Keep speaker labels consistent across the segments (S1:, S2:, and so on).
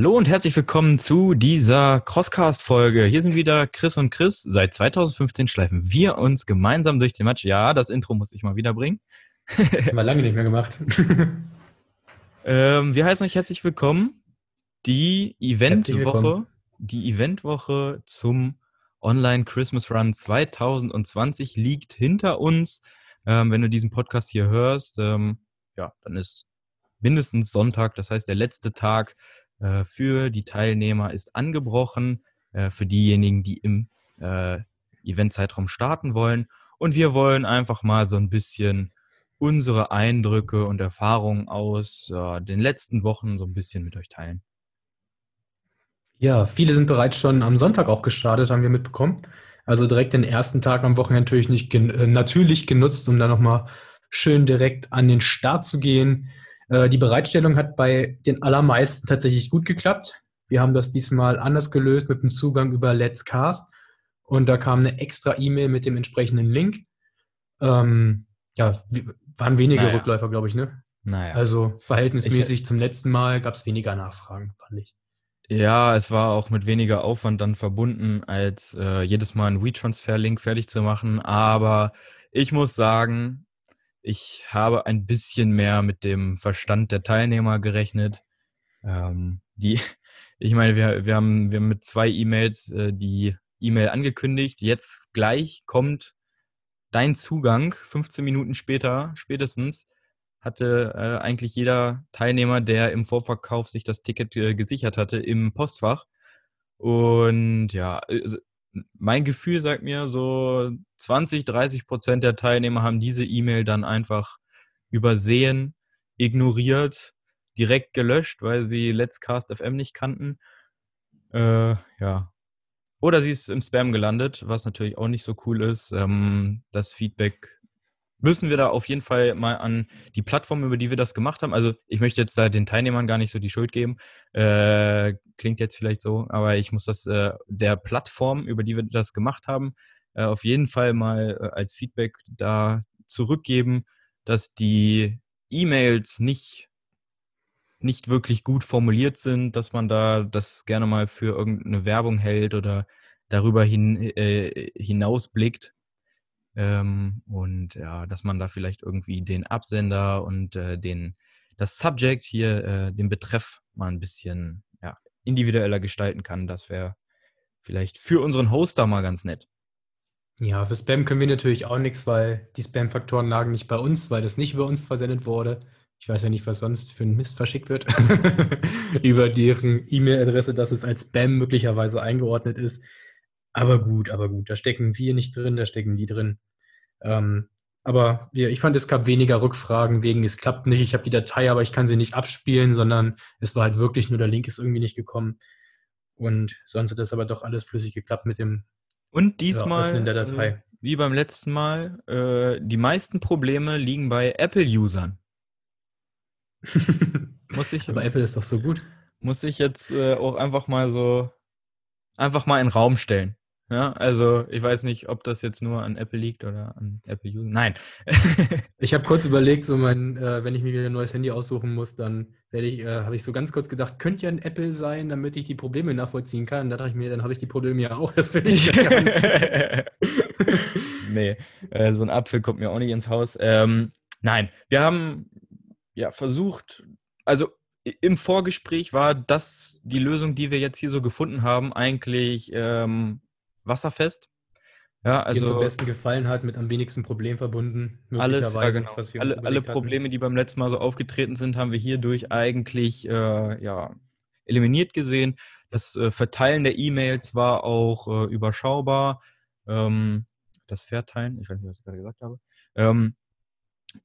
S1: Hallo und herzlich willkommen zu dieser Crosscast-Folge. Hier sind wieder Chris und Chris. Seit 2015 schleifen wir uns gemeinsam durch den Match. Ja, das Intro muss ich mal wieder bringen.
S2: Haben wir lange nicht mehr gemacht.
S1: ähm, wir heißen euch herzlich willkommen. Die Eventwoche, die Eventwoche zum Online Christmas Run 2020 liegt hinter uns. Ähm, wenn du diesen Podcast hier hörst, ähm, ja, dann ist mindestens Sonntag, das heißt der letzte Tag äh, für die Teilnehmer ist angebrochen, äh, für diejenigen, die im äh, Eventzeitraum starten wollen. Und wir wollen einfach mal so ein bisschen unsere Eindrücke und Erfahrungen aus äh, den letzten Wochen so ein bisschen mit euch teilen.
S2: Ja, viele sind bereits schon am Sonntag auch gestartet, haben wir mitbekommen. Also direkt den ersten Tag am Wochenende natürlich, nicht gen äh, natürlich genutzt, um dann nochmal schön direkt an den Start zu gehen. Äh, die Bereitstellung hat bei den allermeisten tatsächlich gut geklappt. Wir haben das diesmal anders gelöst mit dem Zugang über Let's Cast. Und da kam eine extra E-Mail mit dem entsprechenden Link. Ähm, ja, waren weniger naja. Rückläufer, glaube ich, ne? Naja. Also verhältnismäßig ich, zum letzten Mal gab es weniger Nachfragen, fand ich.
S1: Ja, es war auch mit weniger Aufwand dann verbunden, als äh, jedes Mal einen WeTransfer-Link fertig zu machen. Aber ich muss sagen, ich habe ein bisschen mehr mit dem Verstand der Teilnehmer gerechnet. Ähm, die, ich meine, wir, wir, haben, wir haben mit zwei E-Mails äh, die E-Mail angekündigt. Jetzt gleich kommt dein Zugang. 15 Minuten später, spätestens, hatte äh, eigentlich jeder Teilnehmer, der im Vorverkauf sich das Ticket äh, gesichert hatte, im Postfach. Und ja, also mein Gefühl sagt mir, so 20, 30 Prozent der Teilnehmer haben diese E-Mail dann einfach übersehen, ignoriert, direkt gelöscht, weil sie Let's Cast FM nicht kannten. Äh, ja. Oder sie ist im Spam gelandet, was natürlich auch nicht so cool ist. Ähm, das Feedback müssen wir da auf jeden Fall mal an die Plattform, über die wir das gemacht haben. Also ich möchte jetzt da den Teilnehmern gar nicht so die Schuld geben. Äh, klingt jetzt vielleicht so, aber ich muss das äh, der Plattform, über die wir das gemacht haben, äh, auf jeden Fall mal äh, als Feedback da zurückgeben, dass die E-Mails nicht nicht wirklich gut formuliert sind, dass man da das gerne mal für irgendeine Werbung hält oder darüber hin, äh, hinausblickt. Ähm, und ja, dass man da vielleicht irgendwie den Absender und äh, den, das Subject hier, äh, den Betreff mal ein bisschen ja, individueller gestalten kann. Das wäre vielleicht für unseren Hoster mal ganz nett.
S2: Ja, für Spam können wir natürlich auch nichts, weil die Spam-Faktoren lagen nicht bei uns, weil das nicht über uns versendet wurde. Ich weiß ja nicht, was sonst für ein Mist verschickt wird. über deren E-Mail-Adresse, dass es als Spam möglicherweise eingeordnet ist. Aber gut, aber gut, da stecken wir nicht drin, da stecken die drin. Ähm, aber ich fand, es gab weniger Rückfragen wegen, es klappt nicht, ich habe die Datei, aber ich kann sie nicht abspielen, sondern es war halt wirklich nur der Link ist irgendwie nicht gekommen. Und sonst hat das aber doch alles flüssig geklappt mit dem
S1: Und diesmal, ja. Äh, wie beim letzten Mal, äh, die meisten Probleme liegen bei Apple-Usern.
S2: muss ich, aber Apple ist doch so gut.
S1: Muss ich jetzt äh, auch einfach mal so einfach mal in den Raum stellen. Ja, also ich weiß nicht, ob das jetzt nur an Apple liegt oder an Apple User. Nein.
S2: ich habe kurz überlegt, so mein, äh, wenn ich mir wieder ein neues Handy aussuchen muss, dann werde ich, äh, habe ich so ganz kurz gedacht, könnte ja ein Apple sein, damit ich die Probleme nachvollziehen kann. Da dachte ich mir, dann habe ich die Probleme ja auch. Das will ich
S1: Nee, äh, so ein Apfel kommt mir auch nicht ins Haus. Ähm, nein, wir haben ja versucht, also im Vorgespräch war das die Lösung, die wir jetzt hier so gefunden haben, eigentlich ähm, wasserfest.
S2: Ja, also. Die am besten gefallen hat, mit am wenigsten Problem verbunden.
S1: Alles, ja, genau. alle, alle Probleme, die beim letzten Mal so aufgetreten sind, haben wir hierdurch eigentlich äh, ja, eliminiert gesehen. Das äh, Verteilen der E-Mails war auch äh, überschaubar. Ähm, das Verteilen, ich weiß nicht, was ich gerade gesagt habe. Ähm,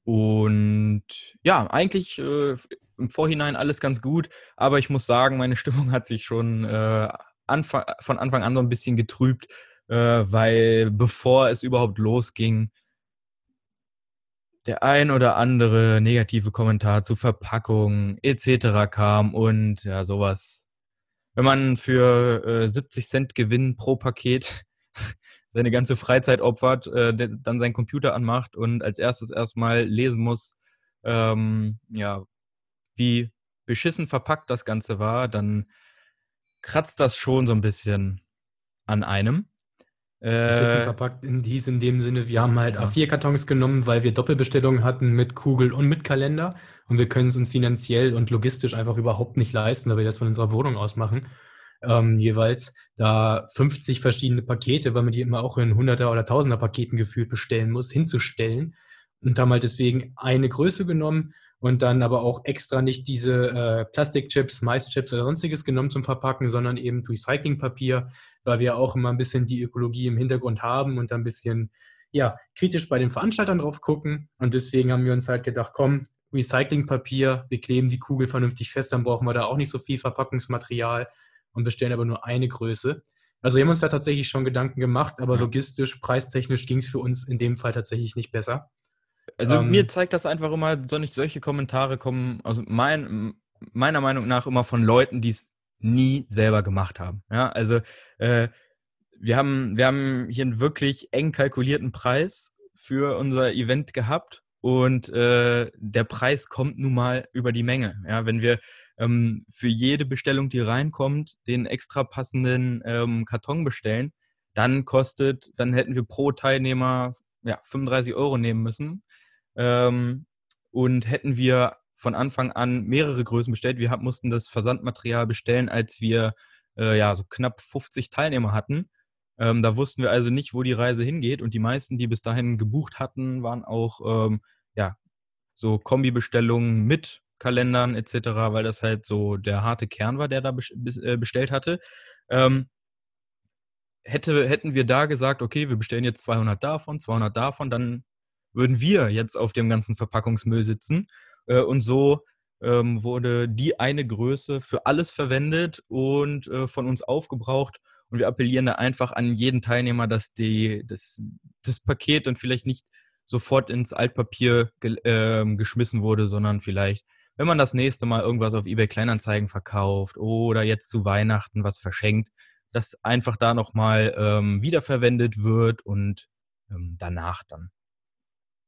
S1: und ja, eigentlich äh, im Vorhinein alles ganz gut, aber ich muss sagen, meine Stimmung hat sich schon äh, Anfang, von Anfang an so ein bisschen getrübt, äh, weil bevor es überhaupt losging, der ein oder andere negative Kommentar zu Verpackung etc. kam und ja, sowas. Wenn man für äh, 70 Cent Gewinn pro Paket seine ganze Freizeit opfert, äh, dann seinen Computer anmacht und als erstes erstmal lesen muss, ähm, ja, wie beschissen verpackt das Ganze war, dann kratzt das schon so ein bisschen an einem.
S2: Äh, verpackt in dies in dem Sinne, wir haben halt ja. A4-Kartons genommen, weil wir Doppelbestellungen hatten mit Kugel und mit Kalender und wir können es uns finanziell und logistisch einfach überhaupt nicht leisten, weil wir das von unserer Wohnung aus machen. Ähm, jeweils da 50 verschiedene Pakete, weil man die immer auch in 100er oder 1000er Paketen gefühlt bestellen muss, hinzustellen und haben halt deswegen eine Größe genommen und dann aber auch extra nicht diese äh, Plastikchips, Maischips oder sonstiges genommen zum Verpacken, sondern eben Recyclingpapier, weil wir auch immer ein bisschen die Ökologie im Hintergrund haben und ein bisschen ja, kritisch bei den Veranstaltern drauf gucken. Und deswegen haben wir uns halt gedacht, komm, Recyclingpapier, wir kleben die Kugel vernünftig fest, dann brauchen wir da auch nicht so viel Verpackungsmaterial und bestellen aber nur eine Größe. Also wir haben uns da tatsächlich schon Gedanken gemacht, aber logistisch, preistechnisch ging es für uns in dem Fall tatsächlich nicht besser.
S1: Also ähm, mir zeigt das einfach immer, solche Kommentare kommen, also mein, meiner Meinung nach immer von Leuten, die es nie selber gemacht haben. Ja, also äh, wir haben, wir haben hier einen wirklich eng kalkulierten Preis für unser Event gehabt und äh, der Preis kommt nun mal über die Menge. Ja, wenn wir ähm, für jede Bestellung, die reinkommt, den extra passenden ähm, Karton bestellen, dann kostet, dann hätten wir pro Teilnehmer ja, 35 Euro nehmen müssen. Ähm, und hätten wir von Anfang an mehrere Größen bestellt, wir mussten das Versandmaterial bestellen, als wir äh, ja so knapp 50 Teilnehmer hatten. Ähm, da wussten wir also nicht, wo die Reise hingeht. Und die meisten, die bis dahin gebucht hatten, waren auch ähm, ja, so Kombibestellungen mit Kalendern etc., weil das halt so der harte Kern war, der da äh, bestellt hatte. Ähm, hätte, hätten wir da gesagt, okay, wir bestellen jetzt 200 davon, 200 davon, dann würden wir jetzt auf dem ganzen Verpackungsmüll sitzen. Äh, und so ähm, wurde die eine Größe für alles verwendet und äh, von uns aufgebraucht. Und wir appellieren da einfach an jeden Teilnehmer, dass die, das, das Paket dann vielleicht nicht sofort ins Altpapier ge äh, geschmissen wurde, sondern vielleicht wenn man das nächste Mal irgendwas auf eBay Kleinanzeigen verkauft oder jetzt zu Weihnachten was verschenkt, dass einfach da nochmal ähm, wiederverwendet wird und ähm, danach dann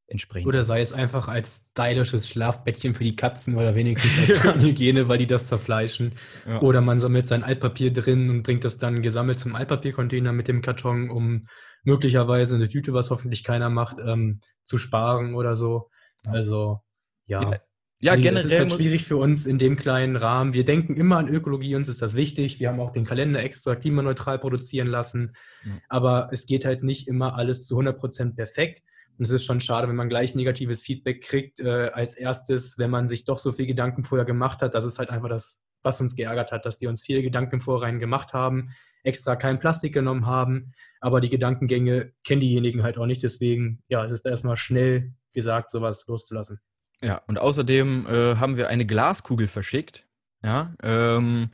S1: entsprechend.
S2: Oder sei es einfach als stylisches Schlafbettchen für die Katzen oder wenigstens als Zahnhygiene, weil die das zerfleischen. Ja. Oder man sammelt sein Altpapier drin und bringt das dann gesammelt zum Altpapiercontainer mit dem Karton, um möglicherweise eine Tüte, was hoffentlich keiner macht, ähm, zu sparen oder so. Also, ja. ja ja, also, generell. Es ist halt schwierig für uns in dem kleinen Rahmen. Wir denken immer an Ökologie, uns ist das wichtig. Wir haben auch den Kalender extra klimaneutral produzieren lassen. Ja. Aber es geht halt nicht immer alles zu 100% perfekt. Und es ist schon schade, wenn man gleich negatives Feedback kriegt, äh, als erstes, wenn man sich doch so viel Gedanken vorher gemacht hat. Das ist halt einfach das, was uns geärgert hat, dass wir uns viele Gedanken im Vorrein gemacht haben, extra kein Plastik genommen haben. Aber die Gedankengänge kennen diejenigen halt auch nicht. Deswegen, ja, es ist erstmal schnell gesagt, sowas loszulassen.
S1: Ja, und außerdem äh, haben wir eine Glaskugel verschickt. Ja, ähm,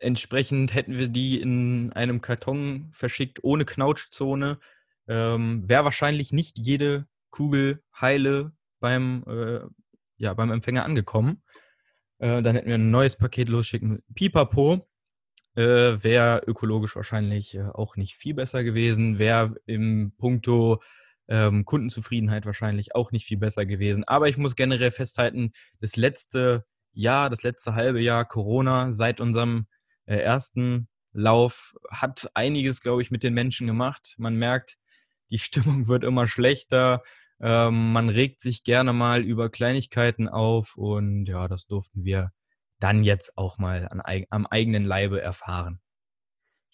S1: entsprechend hätten wir die in einem Karton verschickt ohne Knautschzone. Ähm, Wäre wahrscheinlich nicht jede Kugel heile beim, äh, ja, beim Empfänger angekommen. Äh, dann hätten wir ein neues Paket losschicken. Pipapo äh, wäre ökologisch wahrscheinlich äh, auch nicht viel besser gewesen. Wäre im Punkto ähm, Kundenzufriedenheit wahrscheinlich auch nicht viel besser gewesen. Aber ich muss generell festhalten, das letzte Jahr, das letzte halbe Jahr Corona seit unserem äh, ersten Lauf hat einiges, glaube ich, mit den Menschen gemacht. Man merkt, die Stimmung wird immer schlechter. Ähm, man regt sich gerne mal über Kleinigkeiten auf und ja, das durften wir dann jetzt auch mal an, am eigenen Leibe erfahren.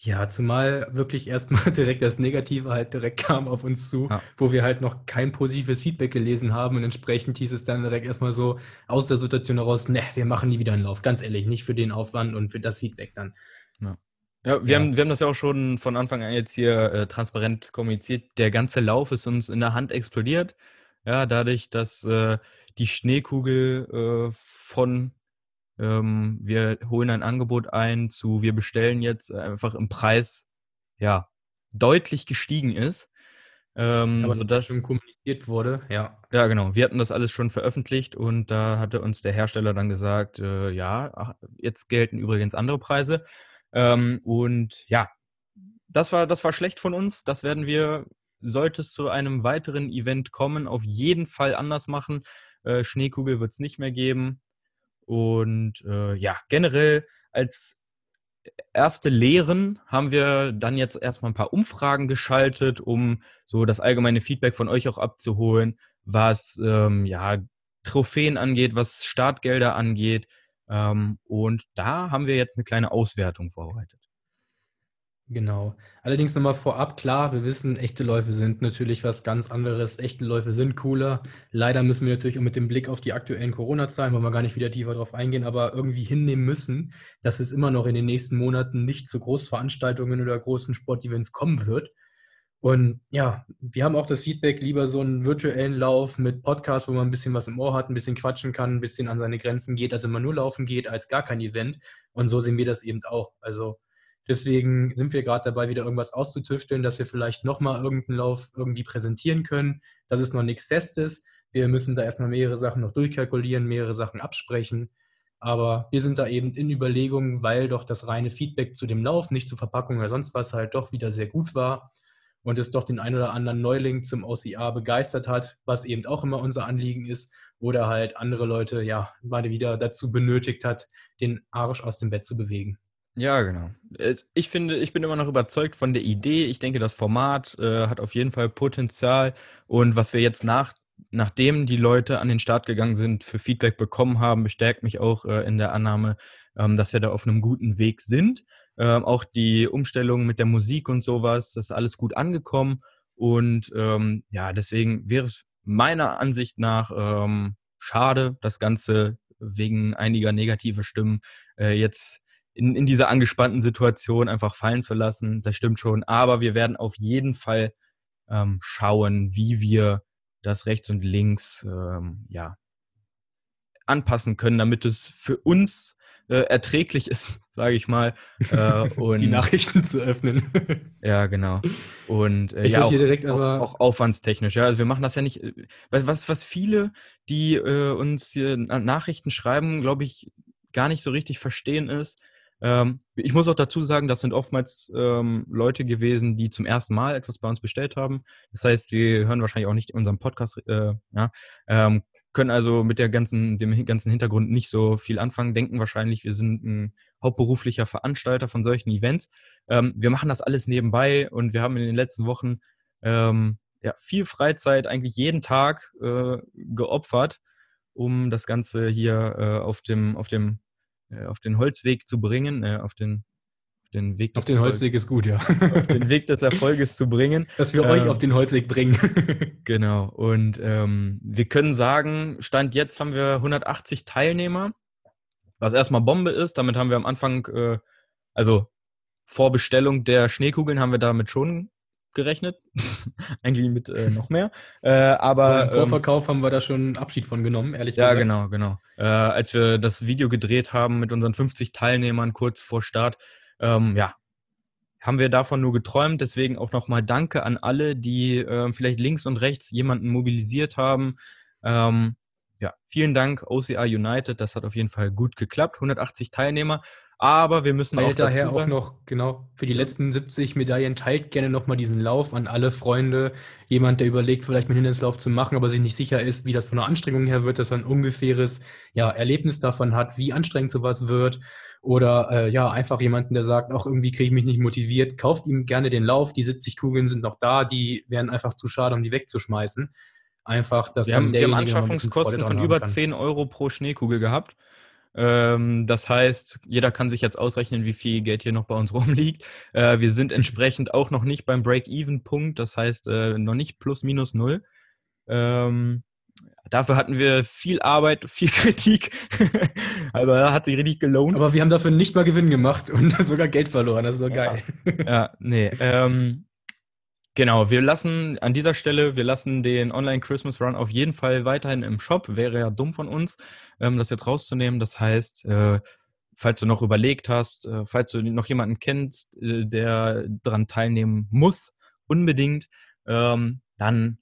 S2: Ja, zumal wirklich erstmal direkt das Negative halt direkt kam auf uns zu, ja. wo wir halt noch kein positives Feedback gelesen haben und entsprechend hieß es dann direkt erstmal so aus der Situation heraus, ne, wir machen nie wieder einen Lauf, ganz ehrlich, nicht für den Aufwand und für das Feedback dann.
S1: Ja. Ja, wir, ja. Haben, wir haben das ja auch schon von Anfang an jetzt hier äh, transparent kommuniziert. Der ganze Lauf ist uns in der Hand explodiert. Ja, dadurch, dass äh, die Schneekugel äh, von ähm, wir holen ein Angebot ein zu, wir bestellen jetzt einfach im Preis, ja, deutlich gestiegen ist.
S2: Ähm, Aber sodass schon kommuniziert wurde, ja.
S1: Ja, genau. Wir hatten das alles schon veröffentlicht und da hatte uns der Hersteller dann gesagt, äh, ja, jetzt gelten übrigens andere Preise. Ähm, und ja, das war, das war schlecht von uns. Das werden wir, sollte es zu einem weiteren Event kommen, auf jeden Fall anders machen. Äh, Schneekugel wird es nicht mehr geben. Und äh, ja, generell als erste Lehren haben wir dann jetzt erstmal ein paar Umfragen geschaltet, um so das allgemeine Feedback von euch auch abzuholen, was ähm, ja Trophäen angeht, was Startgelder angeht. Ähm, und da haben wir jetzt eine kleine Auswertung vorbereitet.
S2: Genau. Allerdings nochmal vorab, klar, wir wissen, echte Läufe sind natürlich was ganz anderes. Echte Läufe sind cooler. Leider müssen wir natürlich auch mit dem Blick auf die aktuellen Corona-Zahlen, wollen wir gar nicht wieder tiefer drauf eingehen, aber irgendwie hinnehmen müssen, dass es immer noch in den nächsten Monaten nicht zu Großveranstaltungen oder großen Sportevents kommen wird. Und ja, wir haben auch das Feedback, lieber so einen virtuellen Lauf mit Podcast, wo man ein bisschen was im Ohr hat, ein bisschen quatschen kann, ein bisschen an seine Grenzen geht, also immer nur laufen geht, als gar kein Event. Und so sehen wir das eben auch. Also Deswegen sind wir gerade dabei, wieder irgendwas auszutüfteln, dass wir vielleicht nochmal irgendeinen Lauf irgendwie präsentieren können. Das ist noch nichts Festes. Wir müssen da erstmal mehrere Sachen noch durchkalkulieren, mehrere Sachen absprechen. Aber wir sind da eben in Überlegung, weil doch das reine Feedback zu dem Lauf, nicht zur Verpackung oder sonst was, halt doch wieder sehr gut war und es doch den ein oder anderen Neuling zum OCA begeistert hat, was eben auch immer unser Anliegen ist, oder halt andere Leute ja mal wieder dazu benötigt hat, den Arsch aus dem Bett zu bewegen.
S1: Ja, genau. Ich finde, ich bin immer noch überzeugt von der Idee. Ich denke, das Format äh, hat auf jeden Fall Potenzial. Und was wir jetzt nach, nachdem die Leute an den Start gegangen sind, für Feedback bekommen haben, bestärkt mich auch äh, in der Annahme, ähm, dass wir da auf einem guten Weg sind. Ähm, auch die Umstellung mit der Musik und sowas, das ist alles gut angekommen. Und ähm, ja, deswegen wäre es meiner Ansicht nach ähm, schade, das Ganze wegen einiger negativer Stimmen äh, jetzt in, in dieser angespannten Situation einfach fallen zu lassen. Das stimmt schon. Aber wir werden auf jeden Fall ähm, schauen, wie wir das rechts und links ähm, ja, anpassen können, damit es für uns äh, erträglich ist, sage ich mal.
S2: Äh, und, Die Nachrichten zu öffnen.
S1: ja, genau. Und äh, ja, auch, direkt auch, auch, aufwandstechnisch. Ja, also wir machen das ja nicht. Äh, was, was viele, die äh, uns hier Nachrichten schreiben, glaube ich, gar nicht so richtig verstehen ist, ähm, ich muss auch dazu sagen, das sind oftmals ähm, Leute gewesen, die zum ersten Mal etwas bei uns bestellt haben. Das heißt, sie hören wahrscheinlich auch nicht unseren Podcast, äh, ja, ähm, können also mit der ganzen, dem ganzen Hintergrund nicht so viel anfangen, denken wahrscheinlich, wir sind ein hauptberuflicher Veranstalter von solchen Events. Ähm, wir machen das alles nebenbei und wir haben in den letzten Wochen ähm, ja, viel Freizeit, eigentlich jeden Tag äh, geopfert, um das Ganze hier äh, auf dem, auf dem äh, auf den Holzweg zu bringen, äh, auf den den Weg
S2: Auf den Erfolg, Holzweg ist gut, ja.
S1: auf den Weg des Erfolges zu bringen.
S2: Dass wir ähm, euch auf den Holzweg bringen.
S1: genau. Und ähm, wir können sagen, Stand jetzt haben wir 180 Teilnehmer, was erstmal Bombe ist. Damit haben wir am Anfang, äh, also vor Bestellung der Schneekugeln haben wir damit schon gerechnet. Eigentlich mit äh, noch mehr. Äh, aber
S2: im ähm, Vorverkauf ähm, haben wir da schon Abschied von genommen, ehrlich
S1: ja, gesagt. Ja, genau, genau. Äh, als wir das Video gedreht haben mit unseren 50 Teilnehmern kurz vor Start, ähm, ja, haben wir davon nur geträumt. Deswegen auch nochmal Danke an alle, die äh, vielleicht links und rechts jemanden mobilisiert haben. Ähm, ja, vielen Dank, OCR United. Das hat auf jeden Fall gut geklappt. 180 Teilnehmer. Aber wir müssen
S2: Teilt auch daher auch noch, genau, für die letzten 70 Medaillen teilt gerne nochmal diesen Lauf an alle Freunde. Jemand, der überlegt, vielleicht einen Hindernislauf zu machen, aber sich nicht sicher ist, wie das von der Anstrengung her wird, dass er ein ungefähres ja, Erlebnis davon hat, wie anstrengend sowas wird. Oder äh, ja, einfach jemanden, der sagt, auch irgendwie kriege ich mich nicht motiviert, kauft ihm gerne den Lauf. Die 70 Kugeln sind noch da, die wären einfach zu schade, um die wegzuschmeißen. Einfach, dass
S1: wir haben, wir haben Anschaffungskosten von über 10 Euro pro Schneekugel gehabt. Ähm, das heißt, jeder kann sich jetzt ausrechnen, wie viel Geld hier noch bei uns rumliegt. Äh, wir sind entsprechend auch noch nicht beim Break-Even-Punkt, das heißt äh, noch nicht plus minus null. Ähm, dafür hatten wir viel Arbeit, viel Kritik. also da hat sich richtig gelohnt.
S2: Aber wir haben dafür nicht mal Gewinn gemacht und sogar Geld verloren. Das ist doch
S1: ja. geil. ja, nee. Ähm, Genau, wir lassen an dieser Stelle, wir lassen den Online Christmas Run auf jeden Fall weiterhin im Shop. Wäre ja dumm von uns, ähm, das jetzt rauszunehmen. Das heißt, äh, falls du noch überlegt hast, äh, falls du noch jemanden kennst, äh, der daran teilnehmen muss, unbedingt, ähm, dann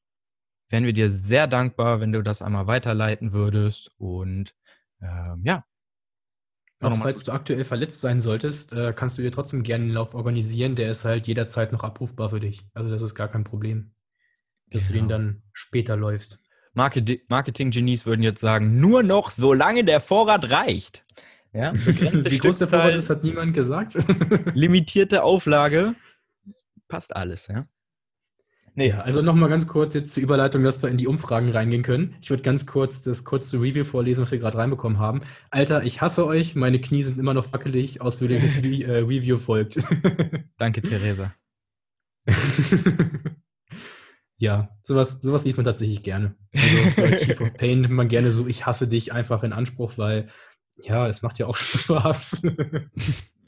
S1: wären wir dir sehr dankbar, wenn du das einmal weiterleiten würdest. Und ähm, ja,
S2: auch falls du aktuell verletzt sein solltest, äh, kannst du dir trotzdem gerne einen Lauf organisieren. Der ist halt jederzeit noch abrufbar für dich. Also das ist gar kein Problem, dass genau. du den genau. dann später läufst.
S1: Marketing-Genies würden jetzt sagen, nur noch solange der Vorrat reicht.
S2: Ja, Wie groß der Vorrat ist, hat niemand gesagt.
S1: limitierte Auflage, passt alles, ja.
S2: Nee, also nochmal ganz kurz jetzt zur Überleitung, dass wir in die Umfragen reingehen können. Ich würde ganz kurz das kurze Review vorlesen, was wir gerade reinbekommen haben. Alter, ich hasse euch, meine Knie sind immer noch wackelig, ausführliches äh, Review folgt.
S1: Danke, Theresa.
S2: ja, sowas, sowas liest man tatsächlich gerne. Also als Chief of Pain nimmt man gerne so, ich hasse dich einfach in Anspruch, weil ja, es macht ja auch Spaß.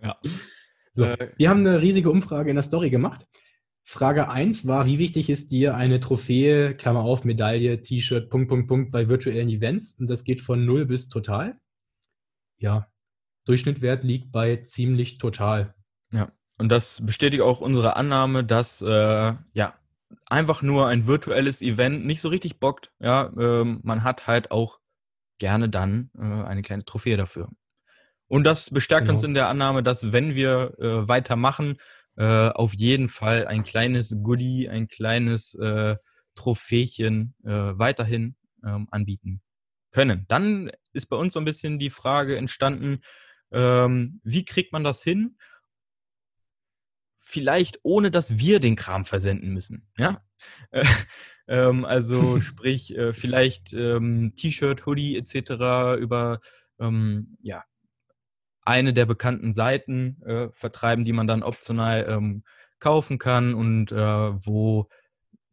S2: ja. So, äh, wir haben eine riesige Umfrage in der Story gemacht. Frage 1 war, wie wichtig ist dir eine Trophäe, Klammer auf, Medaille, T-Shirt, Punkt, Punkt, Punkt bei virtuellen Events? Und das geht von 0 bis total. Ja, Durchschnittwert liegt bei ziemlich total.
S1: Ja, und das bestätigt auch unsere Annahme, dass äh, ja einfach nur ein virtuelles Event nicht so richtig bockt. Ja, ähm, man hat halt auch gerne dann äh, eine kleine Trophäe dafür. Und das bestärkt genau. uns in der Annahme, dass wenn wir äh, weitermachen, äh, auf jeden Fall ein kleines Goodie, ein kleines äh, Trophächen äh, weiterhin ähm, anbieten können. Dann ist bei uns so ein bisschen die Frage entstanden, ähm, wie kriegt man das hin? Vielleicht ohne, dass wir den Kram versenden müssen. Ja. ähm, also sprich, äh, vielleicht ähm, T-Shirt, Hoodie etc. über ähm, ja, eine der bekannten Seiten äh, vertreiben, die man dann optional ähm, kaufen kann und äh, wo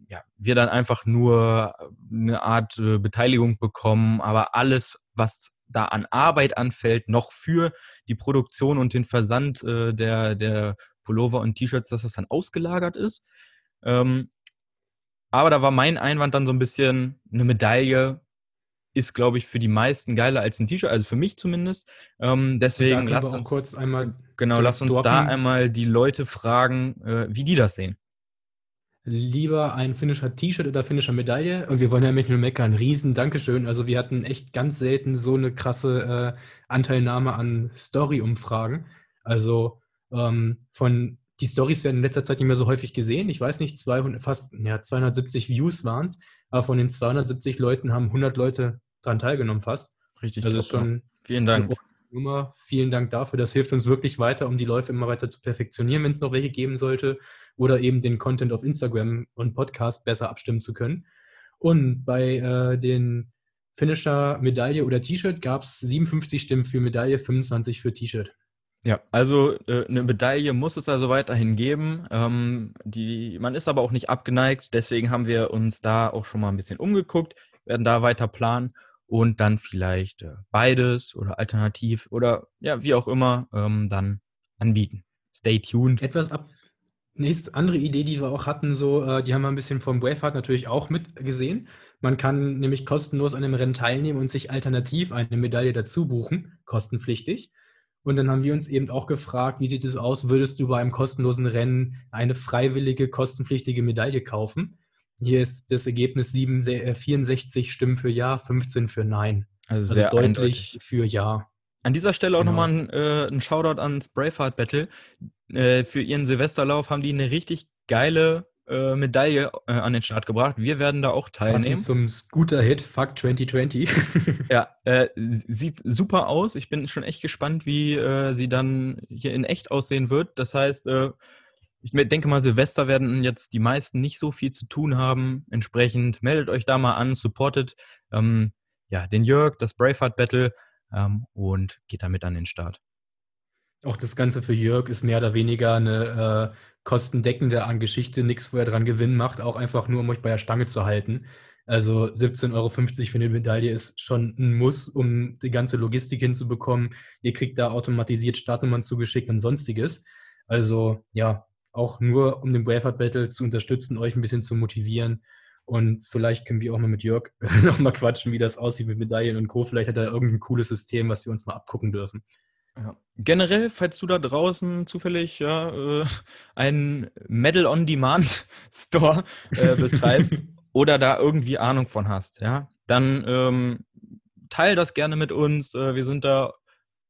S1: ja, wir dann einfach nur eine Art äh, Beteiligung bekommen, aber alles, was da an Arbeit anfällt, noch für die Produktion und den Versand äh, der, der Pullover und T-Shirts, dass das dann ausgelagert ist. Ähm, aber da war mein Einwand dann so ein bisschen eine Medaille ist, glaube ich, für die meisten geiler als ein T-Shirt, also für mich zumindest. Ähm, deswegen lasst uns
S2: kurz einmal
S1: genau, lasst uns da einmal die Leute fragen, äh, wie die das sehen.
S2: Lieber ein finnischer T-Shirt oder finnischer Medaille. Und wir wollen ja mit nur meckern. Riesen Dankeschön. Also wir hatten echt ganz selten so eine krasse äh, Anteilnahme an Story-Umfragen. Also ähm, von die Stories werden in letzter Zeit nicht mehr so häufig gesehen. Ich weiß nicht, 200, fast ja, 270 Views waren es, aber von den 270 Leuten haben 100 Leute daran teilgenommen fast.
S1: Richtig.
S2: Also top, schon.
S1: Vielen Dank.
S2: Nummer. Vielen Dank dafür. Das hilft uns wirklich weiter, um die Läufe immer weiter zu perfektionieren, wenn es noch welche geben sollte. Oder eben den Content auf Instagram und Podcast besser abstimmen zu können. Und bei äh, den Finisher Medaille oder T-Shirt gab es 57 Stimmen für Medaille, 25 für T-Shirt.
S1: Ja, also äh, eine Medaille muss es also weiterhin geben. Ähm, die, man ist aber auch nicht abgeneigt, deswegen haben wir uns da auch schon mal ein bisschen umgeguckt, werden da weiter planen und dann vielleicht äh, beides oder alternativ oder ja, wie auch immer, ähm, dann anbieten. Stay tuned.
S2: Etwas ab. Nächste andere Idee, die wir auch hatten, so, äh, die haben wir ein bisschen vom Braveheart natürlich auch mitgesehen. Man kann nämlich kostenlos an einem Rennen teilnehmen und sich alternativ eine Medaille dazu buchen, kostenpflichtig. Und dann haben wir uns eben auch gefragt, wie sieht es aus, würdest du bei einem kostenlosen Rennen eine freiwillige, kostenpflichtige Medaille kaufen? Hier ist das Ergebnis 7, 64 äh, Stimmen für Ja, 15 für Nein.
S1: Also, also sehr deutlich eindeutig.
S2: für Ja.
S1: An dieser Stelle auch genau. nochmal ein, äh, ein Shoutout ans Braveheart Battle. Äh, für ihren Silvesterlauf haben die eine richtig geile äh, Medaille äh, an den Start gebracht. Wir werden da auch teilnehmen.
S2: Passend zum Scooter-Hit Fuck 2020.
S1: ja, äh, sieht super aus. Ich bin schon echt gespannt, wie äh, sie dann hier in echt aussehen wird. Das heißt, äh, ich denke mal, Silvester werden jetzt die meisten nicht so viel zu tun haben. Entsprechend meldet euch da mal an, supportet ähm, ja, den Jörg, das Braveheart Battle ähm, und geht damit an den Start.
S2: Auch das Ganze für Jörg ist mehr oder weniger eine äh, kostendeckende an Geschichte, nichts, wo er dran Gewinn macht, auch einfach nur, um euch bei der Stange zu halten. Also 17,50 Euro für eine Medaille ist schon ein Muss, um die ganze Logistik hinzubekommen. Ihr kriegt da automatisiert Startnummern zugeschickt und sonstiges. Also ja, auch nur um den Braveheart Battle zu unterstützen, euch ein bisschen zu motivieren. Und vielleicht können wir auch mal mit Jörg nochmal quatschen, wie das aussieht mit Medaillen und Co. Vielleicht hat er irgendein cooles System, was wir uns mal abgucken dürfen.
S1: Ja. Generell, falls du da draußen zufällig ja, äh, einen Medal on Demand Store äh, betreibst oder da irgendwie Ahnung von hast, ja, dann ähm, teil das gerne mit uns. Äh, wir sind da,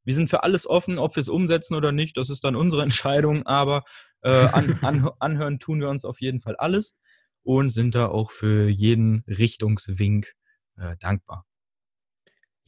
S1: wir sind für alles offen, ob wir es umsetzen oder nicht. Das ist dann unsere Entscheidung, aber äh, an, an, anhören tun wir uns auf jeden Fall alles und sind da auch für jeden Richtungswink äh, dankbar.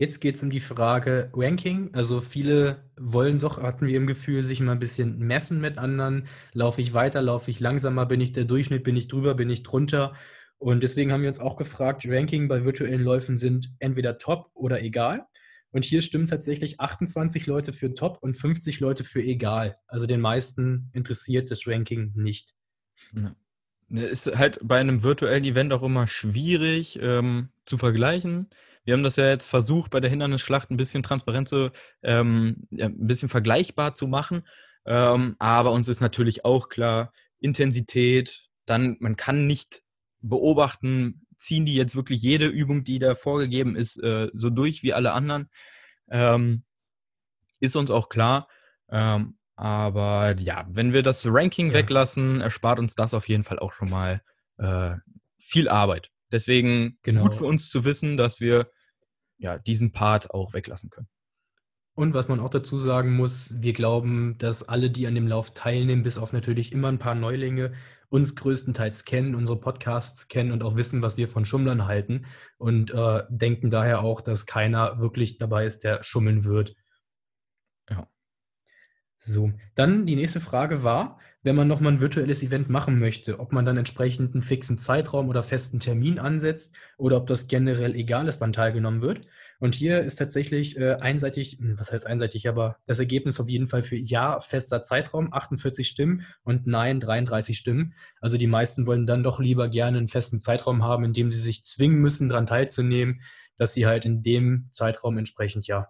S2: Jetzt geht es um die Frage Ranking. Also viele wollen doch, hatten wir im Gefühl, sich mal ein bisschen messen mit anderen. Laufe ich weiter, laufe ich langsamer, bin ich der Durchschnitt, bin ich drüber, bin ich drunter? Und deswegen haben wir uns auch gefragt, Ranking bei virtuellen Läufen sind entweder top oder egal. Und hier stimmen tatsächlich 28 Leute für top und 50 Leute für egal. Also den meisten interessiert das Ranking nicht.
S1: Ja. Ist halt bei einem virtuellen Event auch immer schwierig ähm, zu vergleichen wir haben das ja jetzt versucht, bei der Hindernisschlacht ein bisschen transparent zu, ähm, ja, ein bisschen vergleichbar zu machen. Ähm, aber uns ist natürlich auch klar, Intensität, dann, man kann nicht beobachten, ziehen die jetzt wirklich jede Übung, die da vorgegeben ist, äh, so durch wie alle anderen. Ähm, ist uns auch klar. Ähm, aber ja, wenn wir das Ranking ja. weglassen, erspart uns das auf jeden Fall auch schon mal äh, viel Arbeit. Deswegen genau. gut für uns zu wissen, dass wir ja, diesen Part auch weglassen können.
S2: Und was man auch dazu sagen muss, wir glauben, dass alle, die an dem Lauf teilnehmen, bis auf natürlich immer ein paar Neulinge, uns größtenteils kennen, unsere Podcasts kennen und auch wissen, was wir von Schummlern halten und äh, denken daher auch, dass keiner wirklich dabei ist, der schummeln wird. Ja. So, dann die nächste Frage war, wenn man nochmal ein virtuelles Event machen möchte, ob man dann entsprechend einen fixen Zeitraum oder festen Termin ansetzt oder ob das generell egal ist, wann teilgenommen wird. Und hier ist tatsächlich äh, einseitig, hm, was heißt einseitig, aber das Ergebnis auf jeden Fall für Ja fester Zeitraum, 48 Stimmen und Nein 33 Stimmen. Also die meisten wollen dann doch lieber gerne einen festen Zeitraum haben, in dem sie sich zwingen müssen, daran teilzunehmen, dass sie halt in dem Zeitraum entsprechend ja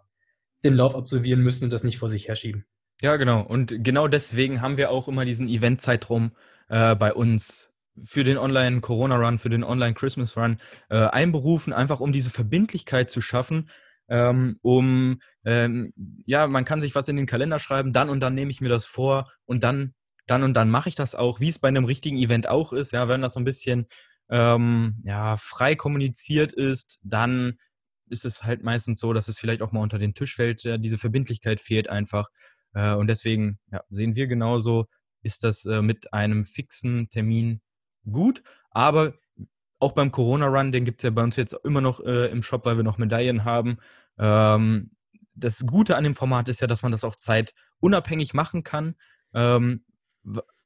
S2: den Lauf absolvieren müssen und das nicht vor sich herschieben.
S1: Ja, genau. Und genau deswegen haben wir auch immer diesen Event-Zeitraum äh, bei uns für den Online-Corona-Run, für den Online-Christmas-Run äh, einberufen, einfach um diese Verbindlichkeit zu schaffen, ähm, um, ähm, ja, man kann sich was in den Kalender schreiben, dann und dann nehme ich mir das vor und dann, dann und dann mache ich das auch, wie es bei einem richtigen Event auch ist. Ja, wenn das so ein bisschen ähm, ja, frei kommuniziert ist, dann ist es halt meistens so, dass es vielleicht auch mal unter den Tisch fällt. Ja, diese Verbindlichkeit fehlt einfach. Äh, und deswegen ja, sehen wir genauso, ist das äh, mit einem fixen Termin gut. Aber auch beim Corona-Run, den gibt es ja bei uns jetzt immer noch äh, im Shop, weil wir noch Medaillen haben. Ähm, das Gute an dem Format ist ja, dass man das auch zeitunabhängig machen kann. Ähm,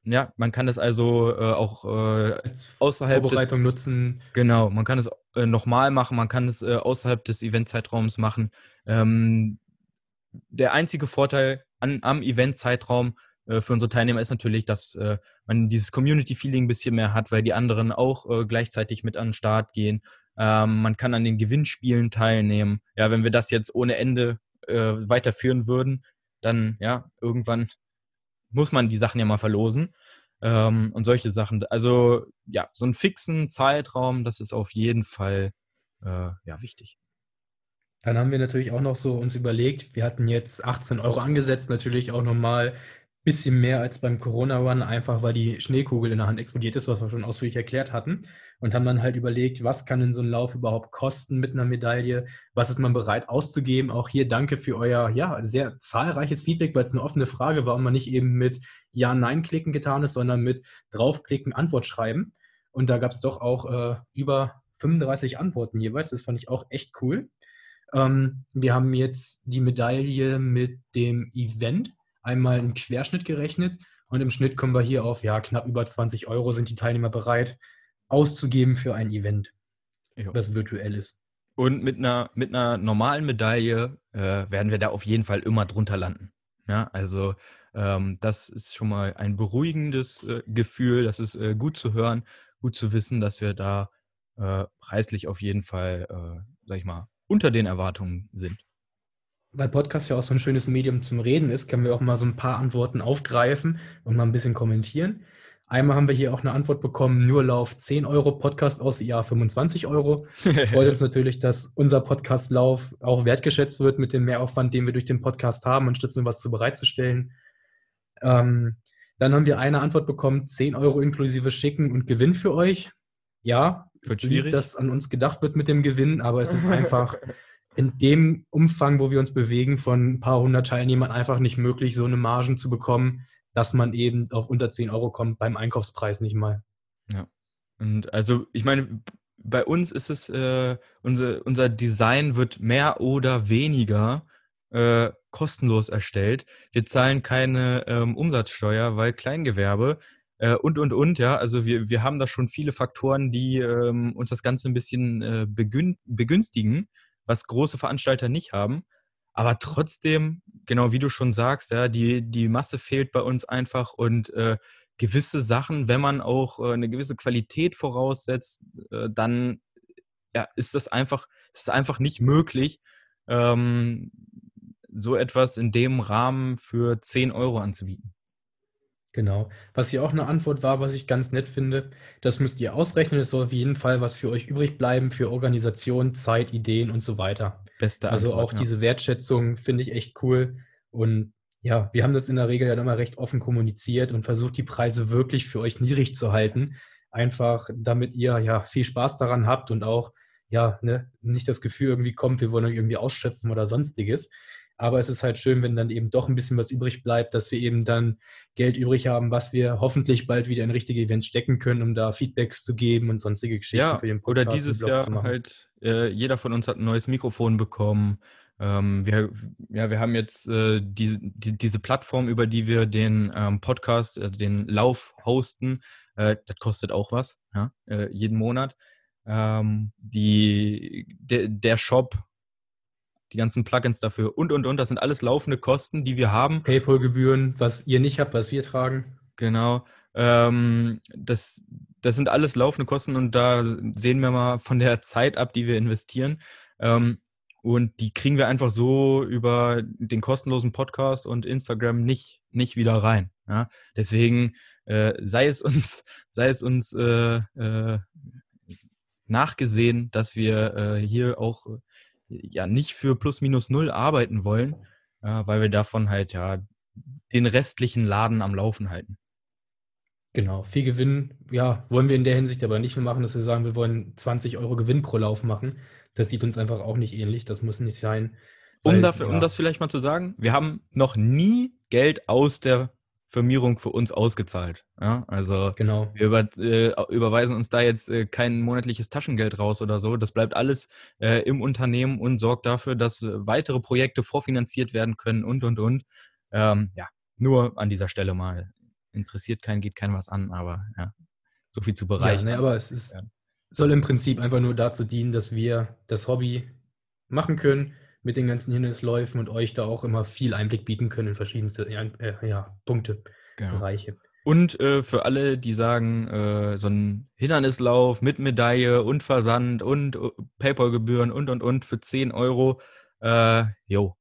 S1: ja, man kann es also äh, auch äh, außerhalb
S2: Vorbereitung des, nutzen.
S1: Genau, man kann es äh, nochmal machen, man kann es äh, außerhalb des Eventzeitraums machen. Ähm, der einzige Vorteil an, am Event-Zeitraum äh, für unsere Teilnehmer ist natürlich, dass äh, man dieses Community-Feeling ein bisschen mehr hat, weil die anderen auch äh, gleichzeitig mit an den Start gehen. Ähm, man kann an den Gewinnspielen teilnehmen. Ja, wenn wir das jetzt ohne Ende äh, weiterführen würden, dann ja, irgendwann muss man die Sachen ja mal verlosen. Ähm, und solche Sachen. Also ja, so einen fixen Zeitraum, das ist auf jeden Fall äh, ja, wichtig.
S2: Dann haben wir natürlich auch noch so uns überlegt, wir hatten jetzt 18 Euro angesetzt, natürlich auch nochmal bisschen mehr als beim Corona-Run, einfach weil die Schneekugel in der Hand explodiert ist, was wir schon ausführlich erklärt hatten. Und haben dann halt überlegt, was kann denn so ein Lauf überhaupt kosten mit einer Medaille? Was ist man bereit auszugeben? Auch hier danke für euer ja, sehr zahlreiches Feedback, weil es eine offene Frage war und man nicht eben mit Ja-Nein-Klicken getan ist, sondern mit draufklicken, Antwort schreiben. Und da gab es doch auch äh, über 35 Antworten jeweils. Das fand ich auch echt cool. Ähm, wir haben jetzt die Medaille mit dem Event einmal im Querschnitt gerechnet und im Schnitt kommen wir hier auf, ja, knapp über 20 Euro sind die Teilnehmer bereit auszugeben für ein Event, jo. das virtuell ist.
S1: Und mit einer, mit einer normalen Medaille äh, werden wir da auf jeden Fall immer drunter landen. Ja, also ähm, das ist schon mal ein beruhigendes äh, Gefühl. Das ist äh, gut zu hören, gut zu wissen, dass wir da äh, preislich auf jeden Fall, äh, sag ich mal, unter den Erwartungen sind.
S2: Weil Podcast ja auch so ein schönes Medium zum Reden ist, können wir auch mal so ein paar Antworten aufgreifen und mal ein bisschen kommentieren. Einmal haben wir hier auch eine Antwort bekommen, nur Lauf 10 Euro, Podcast aus Jahr 25 Euro. Freut uns natürlich, dass unser Podcastlauf auch wertgeschätzt wird mit dem Mehraufwand, den wir durch den Podcast haben, anstatt nur was zu bereitzustellen. Ähm, dann haben wir eine Antwort bekommen, 10 Euro inklusive Schicken und Gewinn für euch. Ja, wird es schwierig. dass an uns gedacht wird mit dem Gewinn, aber es ist einfach in dem Umfang, wo wir uns bewegen, von ein paar hundert Teilnehmern einfach nicht möglich, so eine Margen zu bekommen, dass man eben auf unter 10 Euro kommt, beim Einkaufspreis nicht mal.
S1: Ja. Und also, ich meine, bei uns ist es, äh, unser, unser Design wird mehr oder weniger äh, kostenlos erstellt. Wir zahlen keine ähm, Umsatzsteuer, weil Kleingewerbe äh, und, und, und, ja. Also wir, wir haben da schon viele Faktoren, die ähm, uns das Ganze ein bisschen äh, begün begünstigen, was große Veranstalter nicht haben. Aber trotzdem, genau wie du schon sagst, ja, die, die Masse fehlt bei uns einfach und äh, gewisse Sachen, wenn man auch äh, eine gewisse Qualität voraussetzt, äh, dann ja, ist das einfach, ist einfach nicht möglich, ähm, so etwas in dem Rahmen für 10 Euro anzubieten.
S2: Genau. Was hier auch eine Antwort war, was ich ganz nett finde, das müsst ihr ausrechnen. Es soll auf jeden Fall was für euch übrig bleiben für Organisation, Zeit, Ideen und so weiter.
S1: Beste
S2: Also
S1: Antwort,
S2: auch
S1: ja.
S2: diese Wertschätzung finde ich echt cool. Und ja, wir haben das in der Regel ja immer recht offen kommuniziert und versucht, die Preise wirklich für euch niedrig zu halten. Einfach, damit ihr ja viel Spaß daran habt und auch ja, ne, nicht das Gefühl irgendwie kommt, wir wollen euch irgendwie ausschöpfen oder sonstiges. Aber es ist halt schön, wenn dann eben doch ein bisschen was übrig bleibt, dass wir eben dann Geld übrig haben, was wir hoffentlich bald wieder in richtige Events stecken können, um da Feedbacks zu geben und sonstige Geschichten
S1: Ja,
S2: für den
S1: oder
S2: Podcast und
S1: dieses Jahr halt, äh, jeder von uns hat ein neues Mikrofon bekommen. Ähm, wir, ja, wir haben jetzt äh, diese, die, diese Plattform, über die wir den ähm, Podcast, also den Lauf hosten. Äh, das kostet auch was, ja, äh, jeden Monat. Ähm, die, der, der Shop, die ganzen Plugins dafür und, und, und, das sind alles laufende Kosten, die wir haben.
S2: PayPal-Gebühren, was ihr nicht habt, was wir tragen.
S1: Genau. Ähm, das, das sind alles laufende Kosten und da sehen wir mal von der Zeit ab, die wir investieren. Ähm, und die kriegen wir einfach so über den kostenlosen Podcast und Instagram nicht, nicht wieder rein. Ja? Deswegen äh, sei es uns, sei es uns äh, äh, nachgesehen, dass wir äh, hier auch ja nicht für plus minus null arbeiten wollen, äh, weil wir davon halt ja den restlichen Laden am Laufen halten.
S2: Genau, viel Gewinn, ja, wollen wir in der Hinsicht aber nicht mehr machen, dass wir sagen, wir wollen 20 Euro Gewinn pro Lauf machen. Das sieht uns einfach auch nicht ähnlich. Das muss nicht sein.
S1: Um,
S2: weil,
S1: dafür, um
S2: ja,
S1: das vielleicht mal zu sagen, wir haben noch nie Geld aus der Firmierung für uns ausgezahlt. Ja? Also
S2: genau.
S1: wir über, äh, überweisen uns da jetzt äh, kein monatliches Taschengeld raus oder so. Das bleibt alles äh, im Unternehmen und sorgt dafür, dass äh, weitere Projekte vorfinanziert werden können und, und, und. Ähm, ja, nur an dieser Stelle mal. Interessiert keinen, geht keinem was an, aber ja, so viel zu
S2: Ja,
S1: bereichern.
S2: ne, aber es ist, soll im Prinzip einfach nur dazu dienen, dass wir das Hobby machen können mit den ganzen Hindernisläufen und euch da auch immer viel Einblick bieten können in verschiedenste ja, äh, ja, Punkte,
S1: Genau.
S2: Bereiche.
S1: Und äh, für alle, die sagen, äh, so ein Hindernislauf mit Medaille und Versand und äh, PayPal-Gebühren und und und für 10 Euro, äh, jo.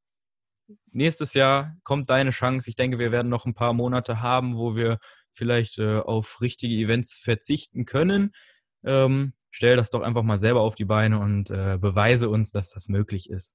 S1: Nächstes Jahr kommt deine Chance. Ich denke, wir werden noch ein paar Monate haben, wo wir vielleicht äh, auf richtige Events verzichten können. Ähm, stell das doch einfach mal selber auf die Beine und beweise uns, dass das möglich ist.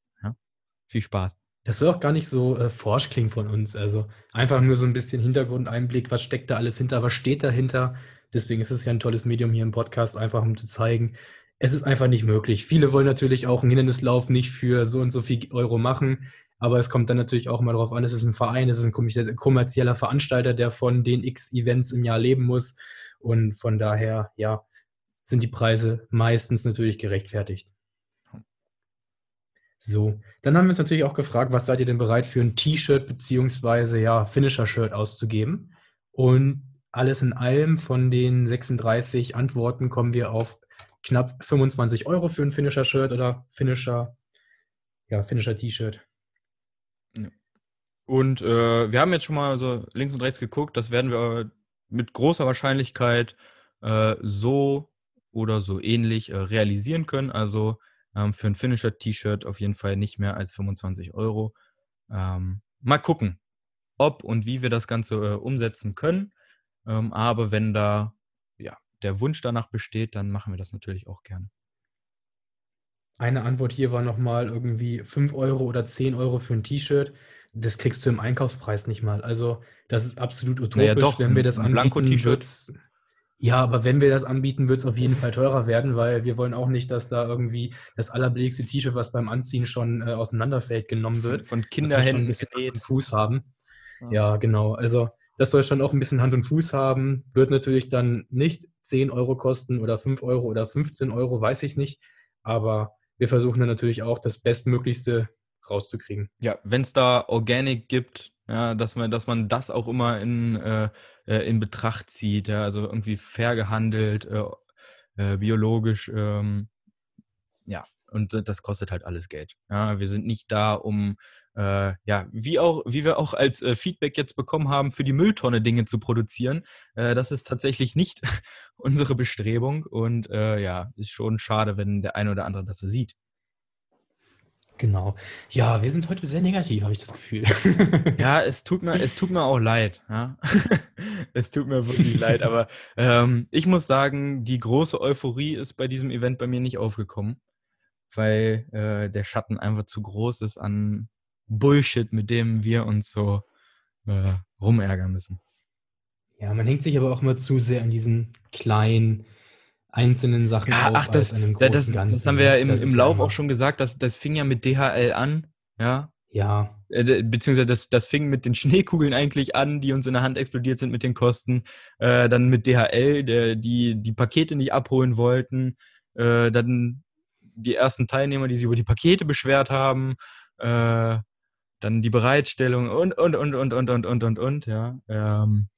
S1: Viel Spaß.
S2: Das soll auch gar nicht so äh, forsch klingen von uns. Also einfach nur so ein bisschen Hintergrundeinblick, was steckt da alles hinter, was steht dahinter. Deswegen ist es ja ein tolles Medium hier im Podcast, einfach um zu zeigen, es ist einfach nicht möglich. Viele wollen natürlich auch einen Hindernislauf nicht für so und so viel Euro machen, aber es kommt dann natürlich auch mal darauf an, es ist ein Verein, es ist ein kommerzieller Veranstalter, der von den x Events im Jahr leben muss. Und von daher, ja, sind die Preise meistens natürlich gerechtfertigt. So, dann haben wir uns natürlich auch gefragt, was seid ihr denn bereit für ein T-Shirt beziehungsweise ja Finisher-Shirt auszugeben? Und alles in allem von den 36 Antworten kommen wir auf knapp 25 Euro für ein Finisher-Shirt oder Finisher, ja, Finisher-T-Shirt.
S1: Und äh, wir haben jetzt schon mal so links und rechts geguckt, das werden wir mit großer Wahrscheinlichkeit äh, so oder so ähnlich äh, realisieren können. Also ähm, für ein Finisher-T-Shirt auf jeden Fall nicht mehr als 25 Euro. Ähm, mal gucken, ob und wie wir das Ganze äh, umsetzen können. Ähm, aber wenn da ja, der Wunsch danach besteht, dann machen wir das natürlich auch gerne.
S2: Eine Antwort hier war nochmal irgendwie 5 Euro oder 10 Euro für ein T-Shirt. Das kriegst du im Einkaufspreis nicht mal. Also, das ist absolut utopisch.
S1: Naja, doch,
S2: wenn wir das anbieten,
S1: Blanko-T-Shirt.
S2: Ja, aber wenn wir das anbieten, wird es auf jeden Fall teurer werden, weil wir wollen auch nicht, dass da irgendwie das allerbilligste T-Shirt, was beim Anziehen schon äh, auseinanderfällt, genommen wird.
S1: Von,
S2: schon ein
S1: Kinderhänden
S2: bisschen Hand
S1: genäht.
S2: und Fuß haben.
S1: Ja.
S2: Ja, genau. Also Das soll schon auch ein bisschen Hand und Fuß haben. Wird natürlich dann nicht 10 Euro kosten oder 5 Euro oder 15 Euro, weiß ich nicht. Aber wir versuchen dann natürlich auch das Bestmöglichste rauszukriegen.
S1: Ja, wenn es da Organic gibt, ja, dass man, dass man das auch immer in, äh, äh, in Betracht zieht, ja, also irgendwie fair gehandelt, äh, äh, biologisch, ähm, ja, und das kostet halt alles Geld. Ja, wir sind nicht da, um äh, ja, wie auch, wie wir auch als äh, Feedback jetzt bekommen haben, für die Mülltonne Dinge zu produzieren. Äh, das ist tatsächlich nicht unsere Bestrebung und ja, ist schon schade, wenn der eine oder andere das so sieht.
S2: Genau. Ja, wir sind heute sehr negativ, habe ich das Gefühl.
S1: Ja, es tut mir, es tut mir auch leid. Ja? es tut mir wirklich leid, aber ähm, ich muss sagen, die große Euphorie ist bei diesem Event bei mir nicht aufgekommen, weil äh, der Schatten einfach zu groß ist an Bullshit, mit dem wir uns so äh, rumärgern müssen.
S2: Ja, man hängt sich aber auch immer zu sehr an diesen kleinen einzelnen Sachen
S1: ja, auf ach, das, das, das, haben wir ja im, im Lauf auch schon gesagt, dass das fing ja mit DHL an, ja.
S2: Ja.
S1: Äh, beziehungsweise das, das fing mit den Schneekugeln eigentlich an, die uns in der Hand explodiert sind mit den Kosten. Äh, dann mit DHL, der, die die Pakete nicht abholen wollten. Äh, dann die ersten Teilnehmer, die sich über die Pakete beschwert haben. Äh, dann die Bereitstellung und, und, und, und, und, und, und, und, und, ja. Ähm,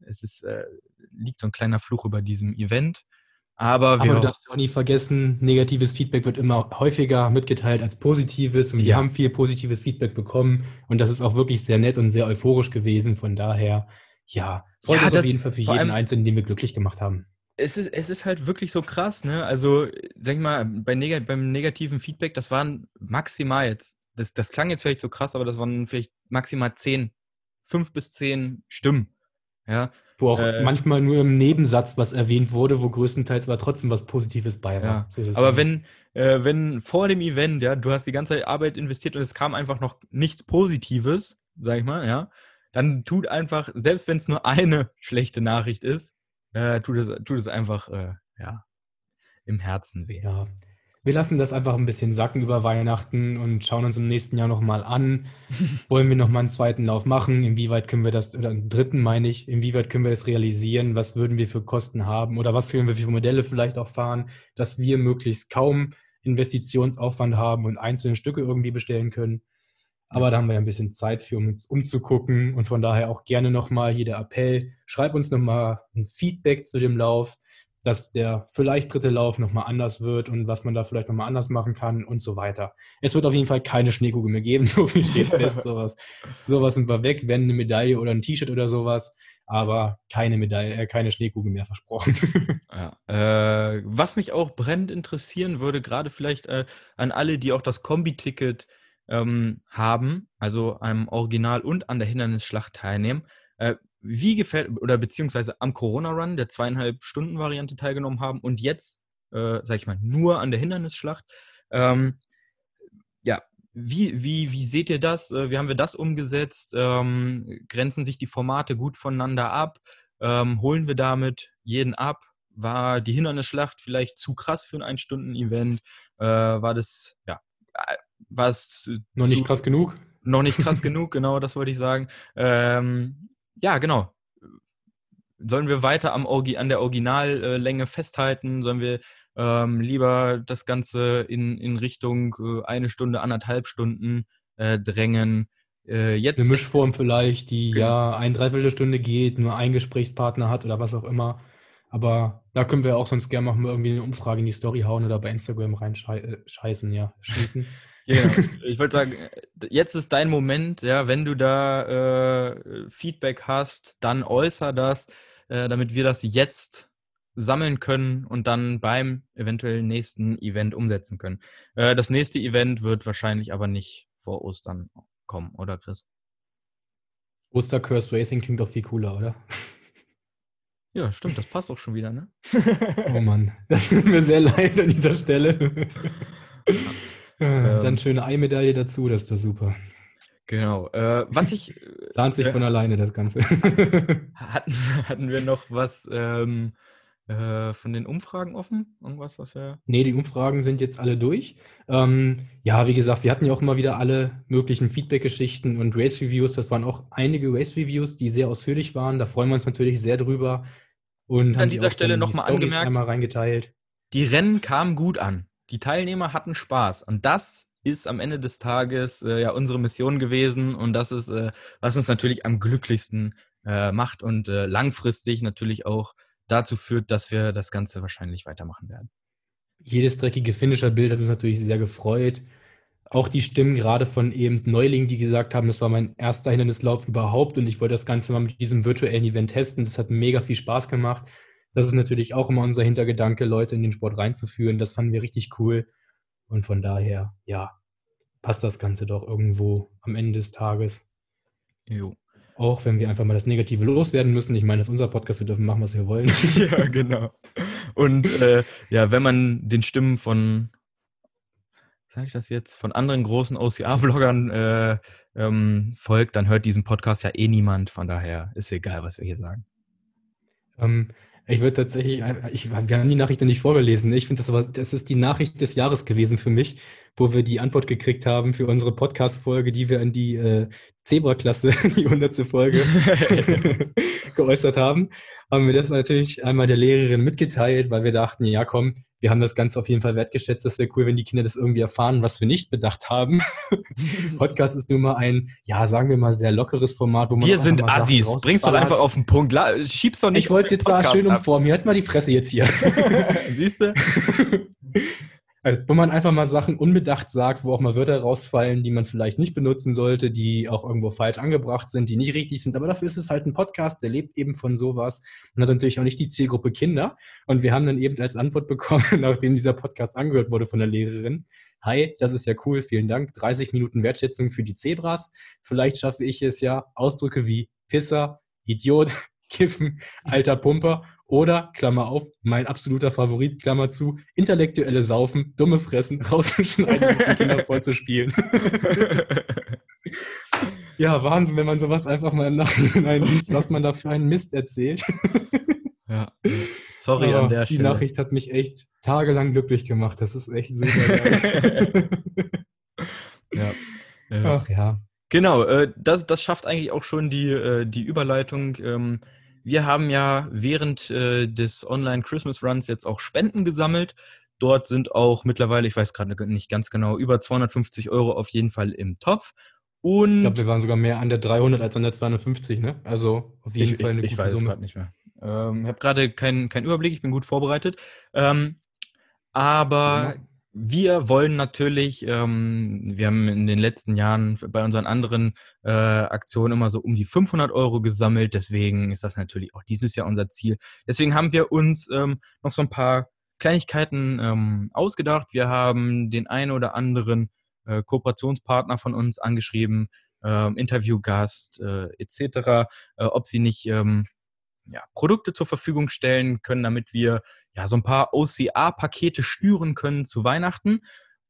S1: es ist, äh, liegt so ein kleiner Fluch über diesem Event. Aber,
S2: wir Aber du darfst auch nie vergessen, negatives Feedback wird immer häufiger mitgeteilt als positives und wir haben viel positives Feedback bekommen und das ist auch wirklich sehr nett und sehr euphorisch gewesen. Von daher, ja, freut ja, uns auf jeden Fall für jeden Einzelnen, den wir glücklich gemacht haben.
S1: Es ist, es ist halt wirklich so krass, ne? Also, sag ich mal, bei neg beim negativen Feedback, das waren maximal jetzt, das, das klang jetzt vielleicht so krass, aber das waren vielleicht maximal zehn, fünf bis zehn Stimmen. Ja,
S2: wo auch äh, manchmal nur im Nebensatz was erwähnt wurde, wo größtenteils aber trotzdem was Positives bei war.
S1: Ja. So aber wenn, äh, wenn vor dem Event, ja, du hast die ganze Arbeit investiert und es kam einfach noch nichts Positives, sag ich mal, ja, dann tut einfach, selbst wenn es nur eine schlechte Nachricht ist, äh, tut, es, tut es einfach, äh, ja, im Herzen weh.
S2: Ja. Wir lassen das einfach ein bisschen sacken über Weihnachten und schauen uns im nächsten Jahr nochmal an. Wollen wir nochmal einen zweiten Lauf machen? Inwieweit können wir das, oder einen dritten meine ich, inwieweit können wir das realisieren? Was würden wir für Kosten haben? Oder was können wir für Modelle vielleicht auch fahren, dass wir möglichst kaum Investitionsaufwand haben und einzelne Stücke irgendwie bestellen können? Aber da haben wir ja ein bisschen Zeit für, um uns umzugucken und von daher auch gerne nochmal hier der Appell. Schreib uns nochmal ein Feedback zu dem Lauf dass der vielleicht dritte Lauf nochmal anders wird und was man da vielleicht nochmal anders machen kann und so weiter. Es wird auf jeden Fall keine Schneekugel mehr geben, so viel steht fest. sowas, sowas sind wir weg, wenn eine Medaille oder ein T-Shirt oder sowas, aber keine Medaille, äh, keine Schneekugel mehr versprochen.
S1: ja, äh, was mich auch brennend interessieren würde, gerade vielleicht äh, an alle, die auch das Kombi-Ticket ähm, haben, also am Original und an der Hindernisschlacht teilnehmen. Wie gefällt, oder beziehungsweise am Corona-Run der zweieinhalb Stunden Variante teilgenommen haben und jetzt, äh, sag ich mal, nur an der Hindernisschlacht. Ähm, ja, wie, wie, wie seht ihr das? Äh, wie haben wir das umgesetzt? Ähm, grenzen sich die Formate gut voneinander ab? Ähm, holen wir damit jeden ab? War die Hindernisschlacht vielleicht zu krass für ein Ein-Stunden-Event? Äh, war das, ja, äh, war es
S2: noch nicht krass genug?
S1: Noch nicht krass genug, genau, das wollte ich sagen. Ähm, ja, genau. Sollen wir weiter am Orgi an der Originallänge festhalten? Sollen wir ähm, lieber das Ganze in, in Richtung äh, eine Stunde, anderthalb Stunden äh, drängen?
S2: Äh, jetzt Eine Mischform vielleicht, die genau. ja ein Dreiviertelstunde geht, nur ein Gesprächspartner hat oder was auch immer. Aber da können wir auch sonst gerne mal irgendwie eine Umfrage in die Story hauen oder bei Instagram reinscheißen, ja, schließen.
S1: Ja, ich wollte sagen, jetzt ist dein Moment, ja, wenn du da äh, Feedback hast, dann äußer das, äh, damit wir das jetzt sammeln können und dann beim eventuell nächsten Event umsetzen können. Äh, das nächste Event wird wahrscheinlich aber nicht vor Ostern kommen, oder Chris?
S2: Ostercurse Racing klingt doch viel cooler, oder?
S1: Ja, stimmt, das passt auch schon wieder, ne?
S2: oh Mann, das tut mir sehr leid an dieser Stelle. Ähm, Dann schöne Ei-Medaille dazu, das ist doch super.
S1: Genau. Äh, was ich.
S2: Plant sich äh, von alleine das Ganze.
S1: hatten, hatten wir noch was, ähm, äh, von den Umfragen offen? Irgendwas, was wir.
S2: Nee, die Umfragen sind jetzt alle durch. Ähm, ja, wie gesagt, wir hatten ja auch immer wieder alle möglichen Feedback-Geschichten und Race-Reviews. Das waren auch einige Race-Reviews, die sehr ausführlich waren. Da freuen wir uns natürlich sehr drüber. Und
S1: an dieser Stelle nochmal angemerkt,
S2: einmal reingeteilt.
S1: Die Rennen kamen gut an. Die Teilnehmer hatten Spaß. Und das ist am Ende des Tages äh, ja unsere Mission gewesen. Und das ist, äh, was uns natürlich am glücklichsten äh, macht und äh, langfristig natürlich auch dazu führt, dass wir das Ganze wahrscheinlich weitermachen werden.
S2: Jedes dreckige Finisher-Bild hat uns natürlich sehr gefreut. Auch die Stimmen gerade von eben Neulingen, die gesagt haben, das war mein erster Hindernislauf überhaupt und ich wollte das Ganze mal mit diesem virtuellen Event testen. Das hat mega viel Spaß gemacht. Das ist natürlich auch immer unser Hintergedanke, Leute in den Sport reinzuführen. Das fanden wir richtig cool. Und von daher, ja, passt das Ganze doch irgendwo am Ende des Tages. Jo. Auch wenn wir einfach mal das Negative loswerden müssen. Ich meine, das ist unser Podcast, wir dürfen machen, was wir wollen.
S1: ja, genau. Und äh, ja, wenn man den Stimmen von, sage ich das jetzt, von anderen großen OCR-Bloggern äh, ähm, folgt, dann hört diesen Podcast ja eh niemand. Von daher ist egal, was wir hier sagen.
S2: Ähm, ich würde tatsächlich, ich, wir haben die Nachricht noch nicht vorgelesen. Ich finde das aber, das ist die Nachricht des Jahres gewesen für mich, wo wir die Antwort gekriegt haben für unsere Podcast-Folge, die wir in die äh, Zebra-Klasse, die 100. Folge, geäußert haben. Haben wir das natürlich einmal der Lehrerin mitgeteilt, weil wir dachten, ja komm, wir haben das Ganze auf jeden Fall wertgeschätzt. Das wäre cool, wenn die Kinder das irgendwie erfahren, was wir nicht bedacht haben. Podcast ist nun mal ein, ja, sagen wir mal, sehr lockeres Format,
S1: wo man. Wir sind Assis. Bringst doch einfach auf den Punkt. Schiebst doch nicht.
S2: Ich wollte es jetzt da schön umformen. Jetzt mal die Fresse jetzt hier. Siehst du? Also, wo man einfach mal Sachen unbedacht sagt, wo auch mal Wörter rausfallen, die man vielleicht nicht benutzen sollte, die auch irgendwo falsch angebracht sind, die nicht richtig sind. Aber dafür ist es halt ein Podcast, der lebt eben von sowas und hat natürlich auch nicht die Zielgruppe Kinder. Und wir haben dann eben als Antwort bekommen, nachdem dieser Podcast angehört wurde von der Lehrerin, Hi, das ist ja cool, vielen Dank. 30 Minuten Wertschätzung für die Zebras. Vielleicht schaffe ich es ja, Ausdrücke wie Pisser, Idiot, Kiffen, alter Pumper oder, Klammer auf, mein absoluter Favorit, Klammer zu, intellektuelle Saufen, dumme Fressen, rauszuschneiden, die Kinder vorzuspielen. ja, Wahnsinn, wenn man sowas einfach mal im Nachhinein liest, was man da für einen Mist erzählt.
S1: ja, sorry Aber an der
S2: Stelle. Die Nachricht hat mich echt tagelang glücklich gemacht. Das ist echt super geil.
S1: ja. Ach ja. Genau, äh, das, das schafft eigentlich auch schon die, äh, die Überleitung. Ähm, wir haben ja während äh, des Online Christmas Runs jetzt auch Spenden gesammelt. Dort sind auch mittlerweile, ich weiß gerade nicht ganz genau, über 250 Euro auf jeden Fall im Topf. Und
S2: ich glaube, wir waren sogar mehr an der 300 als an der 250, ne? Also auf jeden
S1: ich,
S2: Fall
S1: eine ich, gute ich weiß gerade nicht mehr. Ähm, ich habe gerade keinen kein Überblick, ich bin gut vorbereitet. Ähm, aber ja wir wollen natürlich, ähm, wir haben in den letzten Jahren bei unseren anderen äh, Aktionen immer so um die 500 Euro gesammelt. Deswegen ist das natürlich auch dieses Jahr unser Ziel. Deswegen haben wir uns ähm, noch so ein paar Kleinigkeiten ähm, ausgedacht. Wir haben den einen oder anderen äh, Kooperationspartner von uns angeschrieben, äh, Interviewgast etc., äh, ob sie nicht ähm, ja, Produkte zur Verfügung stellen können, damit wir ja, so ein paar OCA-Pakete schnüren können zu Weihnachten.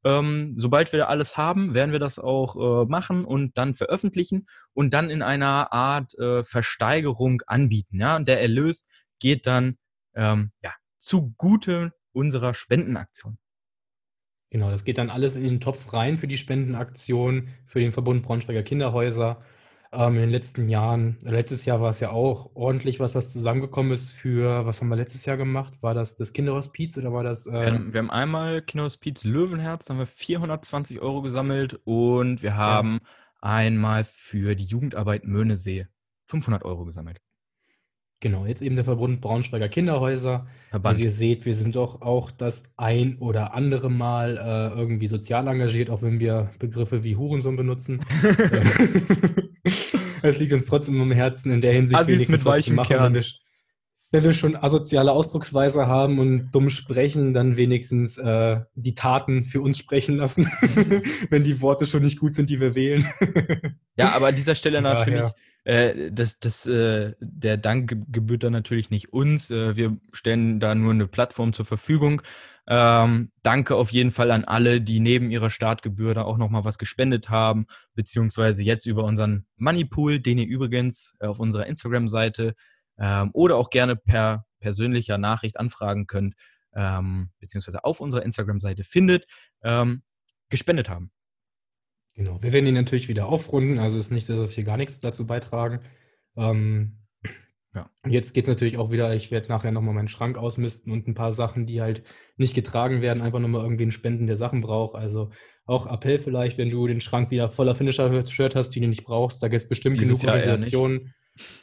S1: Ähm, sobald wir alles haben, werden wir das auch äh, machen und dann veröffentlichen und dann in einer Art äh, Versteigerung anbieten. Ja? Und der Erlös geht dann ähm, ja, zugute unserer Spendenaktion.
S2: Genau, das geht dann alles in den Topf rein für die Spendenaktion, für den Verbund Braunschweiger Kinderhäuser ähm, in den letzten Jahren, letztes Jahr war es ja auch ordentlich was, was zusammengekommen ist für, was haben wir letztes Jahr gemacht? War das das Kinderhospiz oder war das?
S1: Äh wir, haben, wir, haben, einmal Kinderhospiz Löwenherz, da haben wir 420 Euro gesammelt und wir haben ja. einmal für die Jugendarbeit Möhnesee 500 Euro gesammelt.
S2: Genau, jetzt eben der Verbund Braunschweiger Kinderhäuser. Verband. Also ihr seht, wir sind doch auch das ein oder andere Mal äh, irgendwie sozial engagiert, auch wenn wir Begriffe wie Hurensohn benutzen. Es liegt uns trotzdem am Herzen in der Hinsicht,
S1: Assis mit weichem machen, Kern.
S2: Wenn wir, wenn wir schon asoziale Ausdrucksweise haben und dumm sprechen, dann wenigstens äh, die Taten für uns sprechen lassen, wenn die Worte schon nicht gut sind, die wir wählen.
S1: ja, aber an dieser Stelle natürlich, ja, äh, das, das, äh, der Dank gebührt dann natürlich nicht uns. Äh, wir stellen da nur eine Plattform zur Verfügung. Ähm, danke auf jeden Fall an alle, die neben ihrer Startgebühr da auch nochmal was gespendet haben, beziehungsweise jetzt über unseren Moneypool, den ihr übrigens äh, auf unserer Instagram-Seite ähm, oder auch gerne per persönlicher Nachricht anfragen könnt, ähm, beziehungsweise auf unserer Instagram-Seite findet, ähm, gespendet haben.
S2: Genau, wir werden ihn natürlich wieder aufrunden, also ist nicht so, dass wir gar nichts dazu beitragen. Ähm, ja. Jetzt geht es natürlich auch wieder, ich werde nachher nochmal meinen Schrank ausmisten und ein paar Sachen, die halt nicht getragen werden, einfach nochmal irgendwie einen Spenden, der Sachen braucht. Also auch Appell vielleicht, wenn du den Schrank wieder voller Finisher-Shirt hast, die du nicht brauchst, da gibt es bestimmt Dieses genug Organisationen,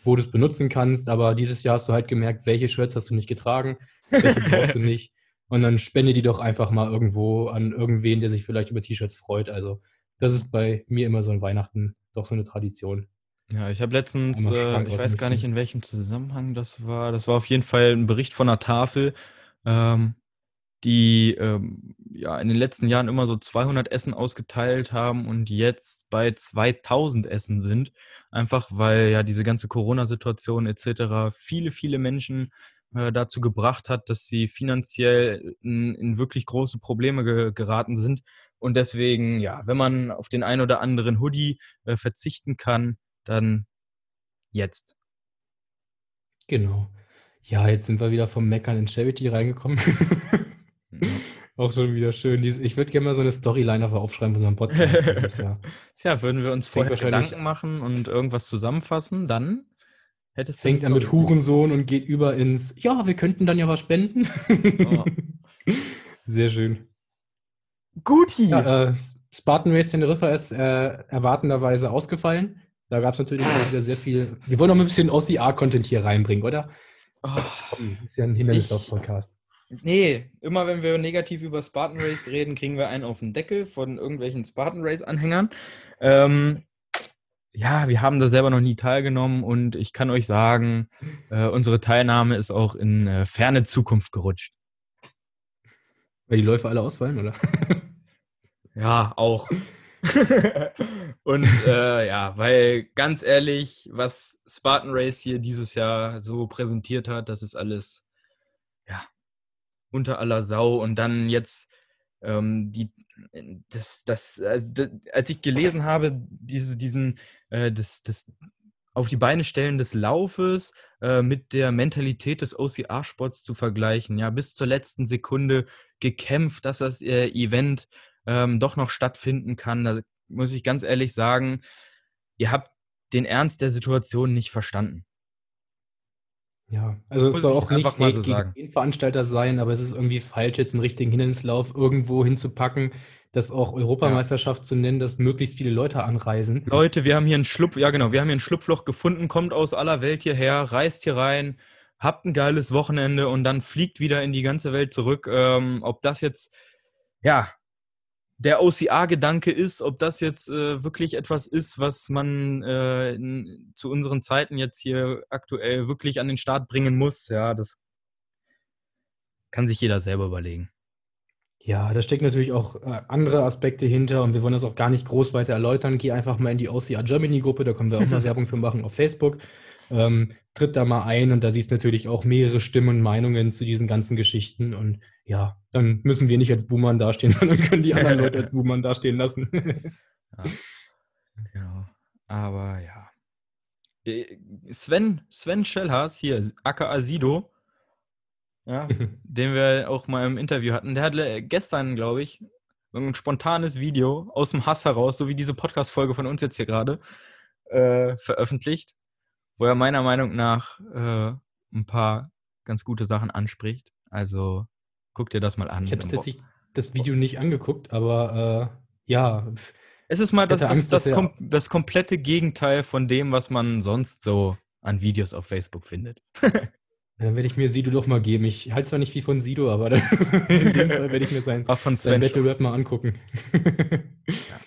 S2: wo du es benutzen kannst. Aber dieses Jahr hast du halt gemerkt, welche Shirts hast du nicht getragen, welche brauchst du nicht. Und dann spende die doch einfach mal irgendwo an irgendwen, der sich vielleicht über T-Shirts freut. Also das ist bei mir immer so ein Weihnachten doch so eine Tradition.
S1: Ja, ich habe letztens, äh, ich weiß gar nicht, in welchem Zusammenhang das war. Das war auf jeden Fall ein Bericht von einer Tafel, ähm, die ähm, ja in den letzten Jahren immer so 200 Essen ausgeteilt haben und jetzt bei 2000 Essen sind. Einfach weil ja diese ganze Corona-Situation etc. viele, viele Menschen äh, dazu gebracht hat, dass sie finanziell in, in wirklich große Probleme ge geraten sind. Und deswegen, ja, wenn man auf den ein oder anderen Hoodie äh, verzichten kann, dann jetzt.
S2: Genau. Ja, jetzt sind wir wieder vom Meckern in Charity reingekommen. Auch schon wieder schön. Ich würde gerne mal so eine Storyline aufschreiben von unserem Podcast.
S1: Das ja, ja, würden wir uns vorher Gedanken machen und irgendwas zusammenfassen, dann
S2: hättest du. Fängt er mit Hurensohn und geht über ins, ja, wir könnten dann ja was spenden. Oh. Sehr schön.
S1: Guti!
S2: Ja, äh, Spartan Race Teneriffa ist äh, erwartenderweise ausgefallen. Da gab es natürlich wieder sehr viel. Wir wollen noch ein bisschen OCR-Content hier reinbringen, oder? Oh, ist ja ein Hindernislauf-Podcast.
S1: Nee, immer wenn wir negativ über Spartan Race reden, kriegen wir einen auf den Deckel von irgendwelchen Spartan Race-Anhängern. Ähm, ja, wir haben da selber noch nie teilgenommen und ich kann euch sagen, äh, unsere Teilnahme ist auch in äh, ferne Zukunft gerutscht.
S2: Weil die Läufe alle ausfallen, oder?
S1: ja, auch. und äh, ja, weil ganz ehrlich, was Spartan Race hier dieses Jahr so präsentiert hat, das ist alles ja unter aller Sau. Und dann jetzt ähm, die, das, das, das, als ich gelesen habe, diese, diesen, äh, das, das auf die Beine stellen des Laufes äh, mit der Mentalität des OCR-Sports zu vergleichen. Ja, bis zur letzten Sekunde gekämpft, dass das äh, Event ähm, doch noch stattfinden kann. Da muss ich ganz ehrlich sagen, ihr habt den Ernst der Situation nicht verstanden.
S2: Ja, also es soll auch nicht mal so gegen den Veranstalter sein, aber es ist irgendwie falsch, jetzt einen richtigen Hindernislauf irgendwo hinzupacken, das auch Europameisterschaft ja. zu nennen, dass möglichst viele Leute anreisen.
S1: Leute, wir haben hier ein Schlupf, ja genau, wir haben hier ein Schlupfloch gefunden, kommt aus aller Welt hierher, reist hier rein, habt ein geiles Wochenende und dann fliegt wieder in die ganze Welt zurück. Ähm, ob das jetzt, ja, der OCR-Gedanke ist, ob das jetzt äh, wirklich etwas ist, was man äh, in, zu unseren Zeiten jetzt hier aktuell wirklich an den Start bringen muss, ja, das kann sich jeder selber überlegen.
S2: Ja, da steckt natürlich auch äh, andere Aspekte hinter und wir wollen das auch gar nicht groß weiter erläutern. Geh einfach mal in die OCR Germany Gruppe, da können wir auch mal Werbung für machen auf Facebook. Ähm, tritt da mal ein und da siehst du natürlich auch mehrere Stimmen und Meinungen zu diesen ganzen Geschichten und ja, dann müssen wir nicht als Boomern dastehen, sondern können die anderen Leute als Boomern dastehen lassen.
S1: ja. Genau. Aber ja. Äh, Sven, Sven Schellhaas hier, aka Sido, ja, den wir auch mal im Interview hatten, der hat gestern, glaube ich, ein spontanes Video aus dem Hass heraus, so wie diese Podcast-Folge von uns jetzt hier gerade, äh, veröffentlicht, wo er meiner Meinung nach äh, ein paar ganz gute Sachen anspricht. Also guck dir das mal an.
S2: Ich habe tatsächlich das Video nicht angeguckt, aber äh, ja.
S1: Es ist mal das, Angst, das, das, kom das komplette Gegenteil von dem, was man sonst so an Videos auf Facebook findet.
S2: Dann werde ich mir Sido doch mal geben. Ich halte zwar nicht viel von Sido, aber dann, in dem Fall werde ich mir sein, sein Battle Rap mal angucken.
S1: ja.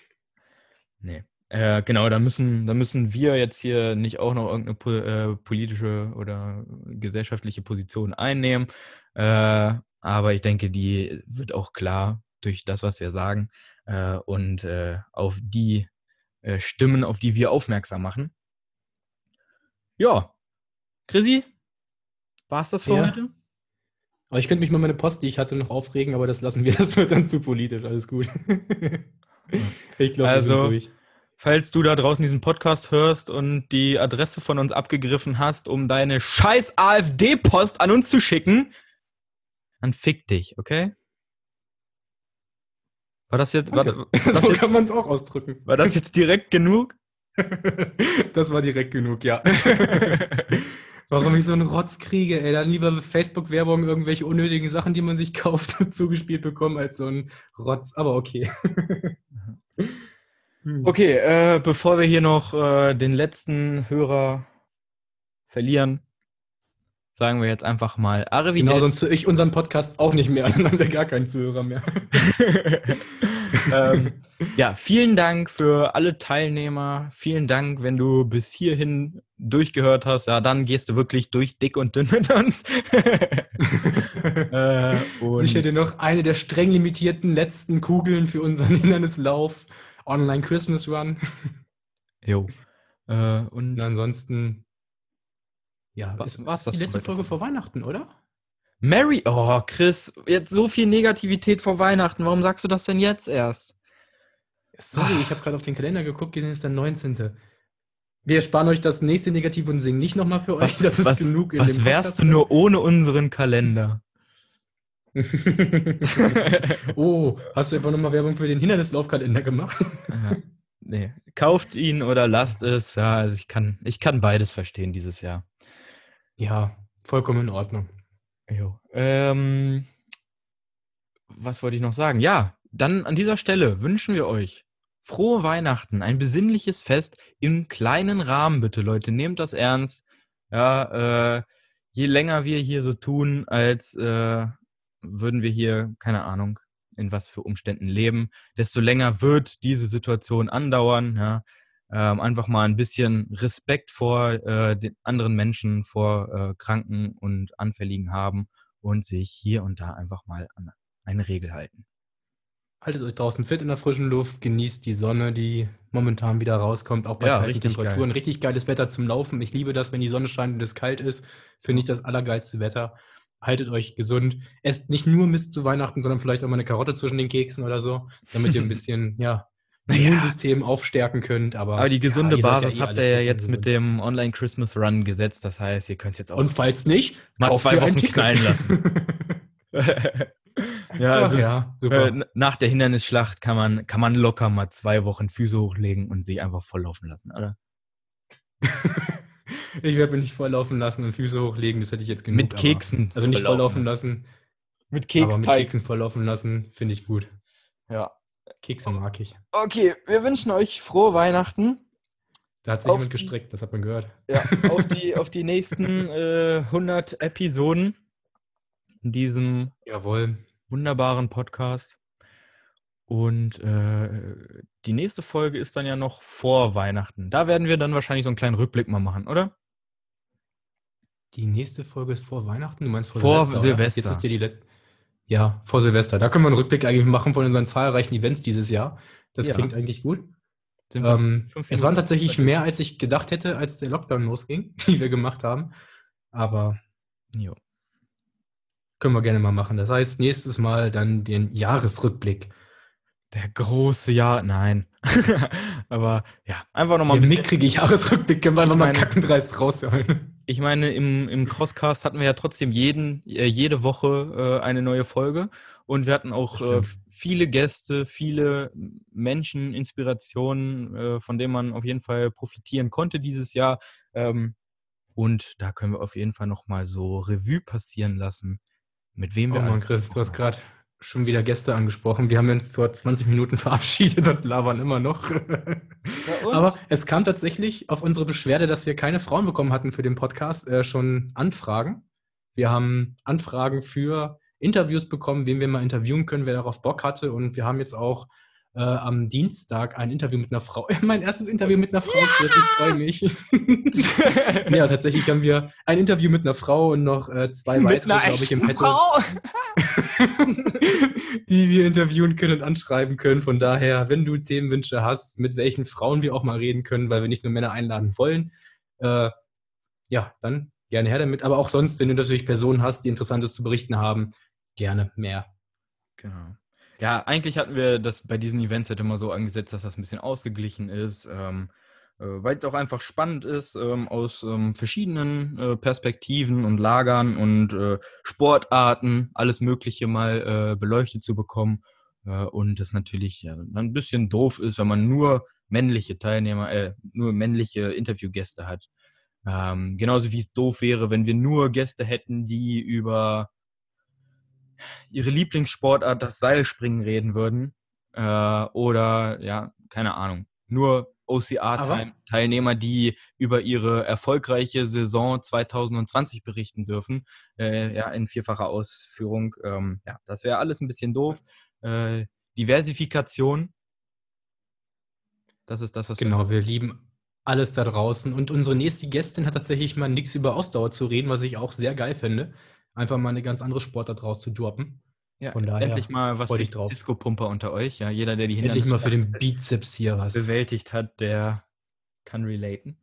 S1: Nee. Äh, genau, da müssen, da müssen wir jetzt hier nicht auch noch irgendeine po äh, politische oder gesellschaftliche Position einnehmen. Äh, aber ich denke, die wird auch klar durch das, was wir sagen äh, und äh, auf die äh, Stimmen, auf die wir aufmerksam machen. Ja, Chrissy, war es das für ja. heute?
S2: Aber ich könnte mich mal meine Post, die ich hatte, noch aufregen, aber das lassen wir, das wird dann zu politisch, alles gut.
S1: ich glaube, also, wir sind durch. Falls du da draußen diesen Podcast hörst und die Adresse von uns abgegriffen hast, um deine scheiß AfD-Post an uns zu schicken, dann fick dich, okay? War das jetzt, war,
S2: so kann man es auch ausdrücken.
S1: war das jetzt direkt genug?
S2: das war direkt genug, ja. Warum ich so einen Rotz kriege, ey. Dann lieber Facebook-Werbung, irgendwelche unnötigen Sachen, die man sich kauft, zugespielt bekommen, als so ein Rotz. Aber okay. Hm.
S1: Okay, äh, bevor wir hier noch äh, den letzten Hörer verlieren, sagen wir jetzt einfach mal
S2: Genau,
S1: Arrivederci.
S2: sonst höre ich unseren Podcast auch nicht mehr. Dann haben wir gar keinen Zuhörer mehr.
S1: ähm, ja, vielen Dank für alle Teilnehmer. Vielen Dank, wenn du bis hierhin durchgehört hast. Ja, dann gehst du wirklich durch dick und dünn mit uns. äh,
S2: Sicher dir noch eine der streng limitierten letzten Kugeln für unseren Hindernislauf Online Christmas Run.
S1: jo. Äh, und
S2: Und ansonsten, ja,
S1: Was- war's das
S2: die letzte Folge vor Weihnachten, oder?
S1: Mary, oh Chris, jetzt so viel Negativität vor Weihnachten. Warum sagst du das denn jetzt erst?
S2: Sorry, ich habe gerade auf den Kalender geguckt, gesehen ist der 19. Wir sparen euch das nächste Negativ und singen nicht nochmal für euch.
S1: Was,
S2: das ist
S1: was,
S2: genug in
S1: was wärst du nur ohne unseren Kalender?
S2: oh, hast du einfach nochmal Werbung für den Hindernislaufkalender gemacht?
S1: Ja, nee. Kauft ihn oder lasst es. Ja, also ich kann, ich kann beides verstehen dieses Jahr.
S2: Ja, vollkommen in Ordnung.
S1: Jo. Ähm, was wollte ich noch sagen? Ja, dann an dieser Stelle wünschen wir euch frohe Weihnachten, ein besinnliches Fest im kleinen Rahmen, bitte, Leute. Nehmt das ernst. Ja, äh, je länger wir hier so tun, als äh, würden wir hier, keine Ahnung, in was für Umständen leben, desto länger wird diese Situation andauern. Ja. Ähm, einfach mal ein bisschen Respekt vor äh, den anderen Menschen, vor äh, Kranken und Anfälligen haben und sich hier und da einfach mal an eine Regel halten.
S2: Haltet euch draußen fit in der frischen Luft, genießt die Sonne, die momentan wieder rauskommt, auch bei
S1: Ja,
S2: kalten
S1: richtig
S2: Temperaturen. Richtig geiles Wetter zum Laufen. Ich liebe das, wenn die Sonne scheint und es kalt ist. Finde ich das allergeilste Wetter. Haltet euch gesund. Esst nicht nur Mist zu Weihnachten, sondern vielleicht auch mal eine Karotte zwischen den Keksen oder so, damit ihr ein bisschen, ja,
S1: Naja.
S2: Immunsystem aufstärken könnt. Aber,
S1: Aber die gesunde
S2: ja,
S1: Basis
S2: eh
S1: habt ihr ja jetzt mit dem Online Christmas Run gesetzt. Das heißt, ihr könnt es jetzt auch
S2: Und falls nicht,
S1: Mal zwei Wochen knallen lassen. ja, also
S2: ja, super.
S1: äh, nach der Hindernisschlacht kann man, kann man locker mal zwei Wochen Füße hochlegen und sich einfach volllaufen lassen, oder?
S2: Ich werde mich nicht volllaufen lassen und Füße hochlegen, das hätte ich jetzt genug.
S1: Mit
S2: aber-
S1: Keksen.
S2: Also nicht volllaufen lassen,
S1: Mit
S2: aber mit Keksen volllaufen lassen, finde ich gut.
S1: Ja.
S2: Kekse mag ich.
S1: Okay, wir wünschen euch frohe Weihnachten.
S2: Da hat sich
S1: Auf
S2: jemand
S1: die-
S2: gestreckt, das hat man gehört.
S1: Ja, auf die, auf die nächsten äh, 100 Episoden in diesem
S2: Jawohl.
S1: wunderbaren Podcast. Und äh, die nächste Folge ist dann ja noch vor Weihnachten. Da werden wir dann wahrscheinlich so einen kleinen Rückblick mal machen, oder?
S2: Die nächste Folge ist vor Weihnachten, du meinst vor,
S1: Vor
S2: Silvester.
S1: Silvester.
S2: Jetzt ist hier die letzte. Ja, vor Silvester. Da können wir einen Rückblick eigentlich machen von unseren zahlreichen Events dieses Jahr. Das
S1: Ja.
S2: klingt eigentlich gut. Ähm, es waren tatsächlich mehr, als ich gedacht hätte, als der Lockdown losging, die wir gemacht haben. Aber
S1: Jo.
S2: können wir gerne mal machen. Das heißt, nächstes Mal dann den Jahresrückblick.
S1: Der große Jahr, nein. Aber ja, einfach nochmal
S2: Den
S1: ein bisschen.
S2: mickrige Jahresrückblick können wir nochmal kackendreist rausholen.
S1: Ich meine, im, im Crosscast hatten wir ja trotzdem jeden, äh, jede Woche äh, eine neue Folge. Und wir hatten auch äh, viele Gäste, viele Menschen, Inspirationen, äh, von denen man auf jeden Fall profitieren konnte dieses Jahr. Ähm, und da können wir auf jeden Fall nochmal so Revue passieren lassen, mit wem
S2: Oh
S1: wir
S2: Mann,
S1: alles
S2: Chris, du hast gerade schon wieder Gäste angesprochen. Wir haben uns vor 20 Minuten verabschiedet und labern immer noch.
S1: Ja?
S2: Aber es kam tatsächlich auf unsere Beschwerde, dass wir keine Frauen bekommen hatten für den Podcast, äh, schon Anfragen. Wir haben Anfragen für Interviews bekommen, wen wir mal interviewen können, wer darauf Bock hatte. Und wir haben jetzt auch äh, am Dienstag ein Interview mit einer Frau. mein erstes Interview mit einer Frau, Chris, ich freue mich. ja, tatsächlich haben wir ein Interview mit einer Frau und noch äh, zwei
S1: mit
S2: weitere, glaube ich, im Petto.
S1: Frau.
S2: die wir interviewen können und anschreiben können. Von daher, wenn du Themenwünsche hast, mit welchen Frauen wir auch mal reden können, weil wir nicht nur Männer einladen wollen, äh, ja, dann gerne her damit. Aber auch sonst, wenn du natürlich Personen hast, die Interessantes zu berichten haben, gerne mehr.
S1: Genau. Ja, eigentlich hatten wir das bei diesen Events halt immer so angesetzt, dass das ein bisschen ausgeglichen ist, ähm, äh, weil es auch einfach spannend ist, ähm, aus ähm, verschiedenen äh, Perspektiven und Lagern und äh, Sportarten alles Mögliche mal äh, beleuchtet zu bekommen. Äh, und das natürlich ja, ein bisschen doof ist, wenn man nur männliche Teilnehmer, äh, nur männliche Interviewgäste hat. Ähm, genauso wie es doof wäre, wenn wir nur Gäste hätten, die über ihre Lieblingssportart, das Seilspringen, reden würden. Äh, oder, ja, keine Ahnung, nur OCR-Teilnehmer, die über ihre erfolgreiche Saison 2020 berichten dürfen, äh, ja, in vierfacher Ausführung. Ähm, ja, das wäre alles ein bisschen doof. Äh, Diversifikation, das ist das, was
S2: genau, wir, wir lieben alles da draußen. Und unsere nächste Gästin hat tatsächlich mal nichts über Ausdauer zu reden, was ich auch sehr geil finde einfach mal eine ganz andere Sportart raus zu droppen.
S1: Ja, Von daher endlich mal was für Disco-Pumper unter euch. Ja, jeder, der die
S2: Endlich mal für den Bizeps hier was
S1: bewältigt hat, der kann relaten.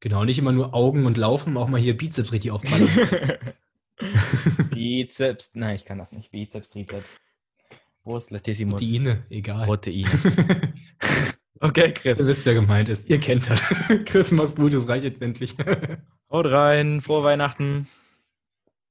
S2: Genau, nicht immer nur Augen und Laufen, auch mal hier Bizeps richtig aufballern.
S1: Bizeps, nein, ich kann das nicht. Bizeps, Trizeps.
S2: Brust, Latissimus. Proteine, egal.
S1: Proteine.
S2: okay, Chris. Ihr wisst, wer gemeint ist. Ihr kennt das. Chris, mach's gut, es reicht jetzt endlich.
S1: Haut rein, frohe Weihnachten.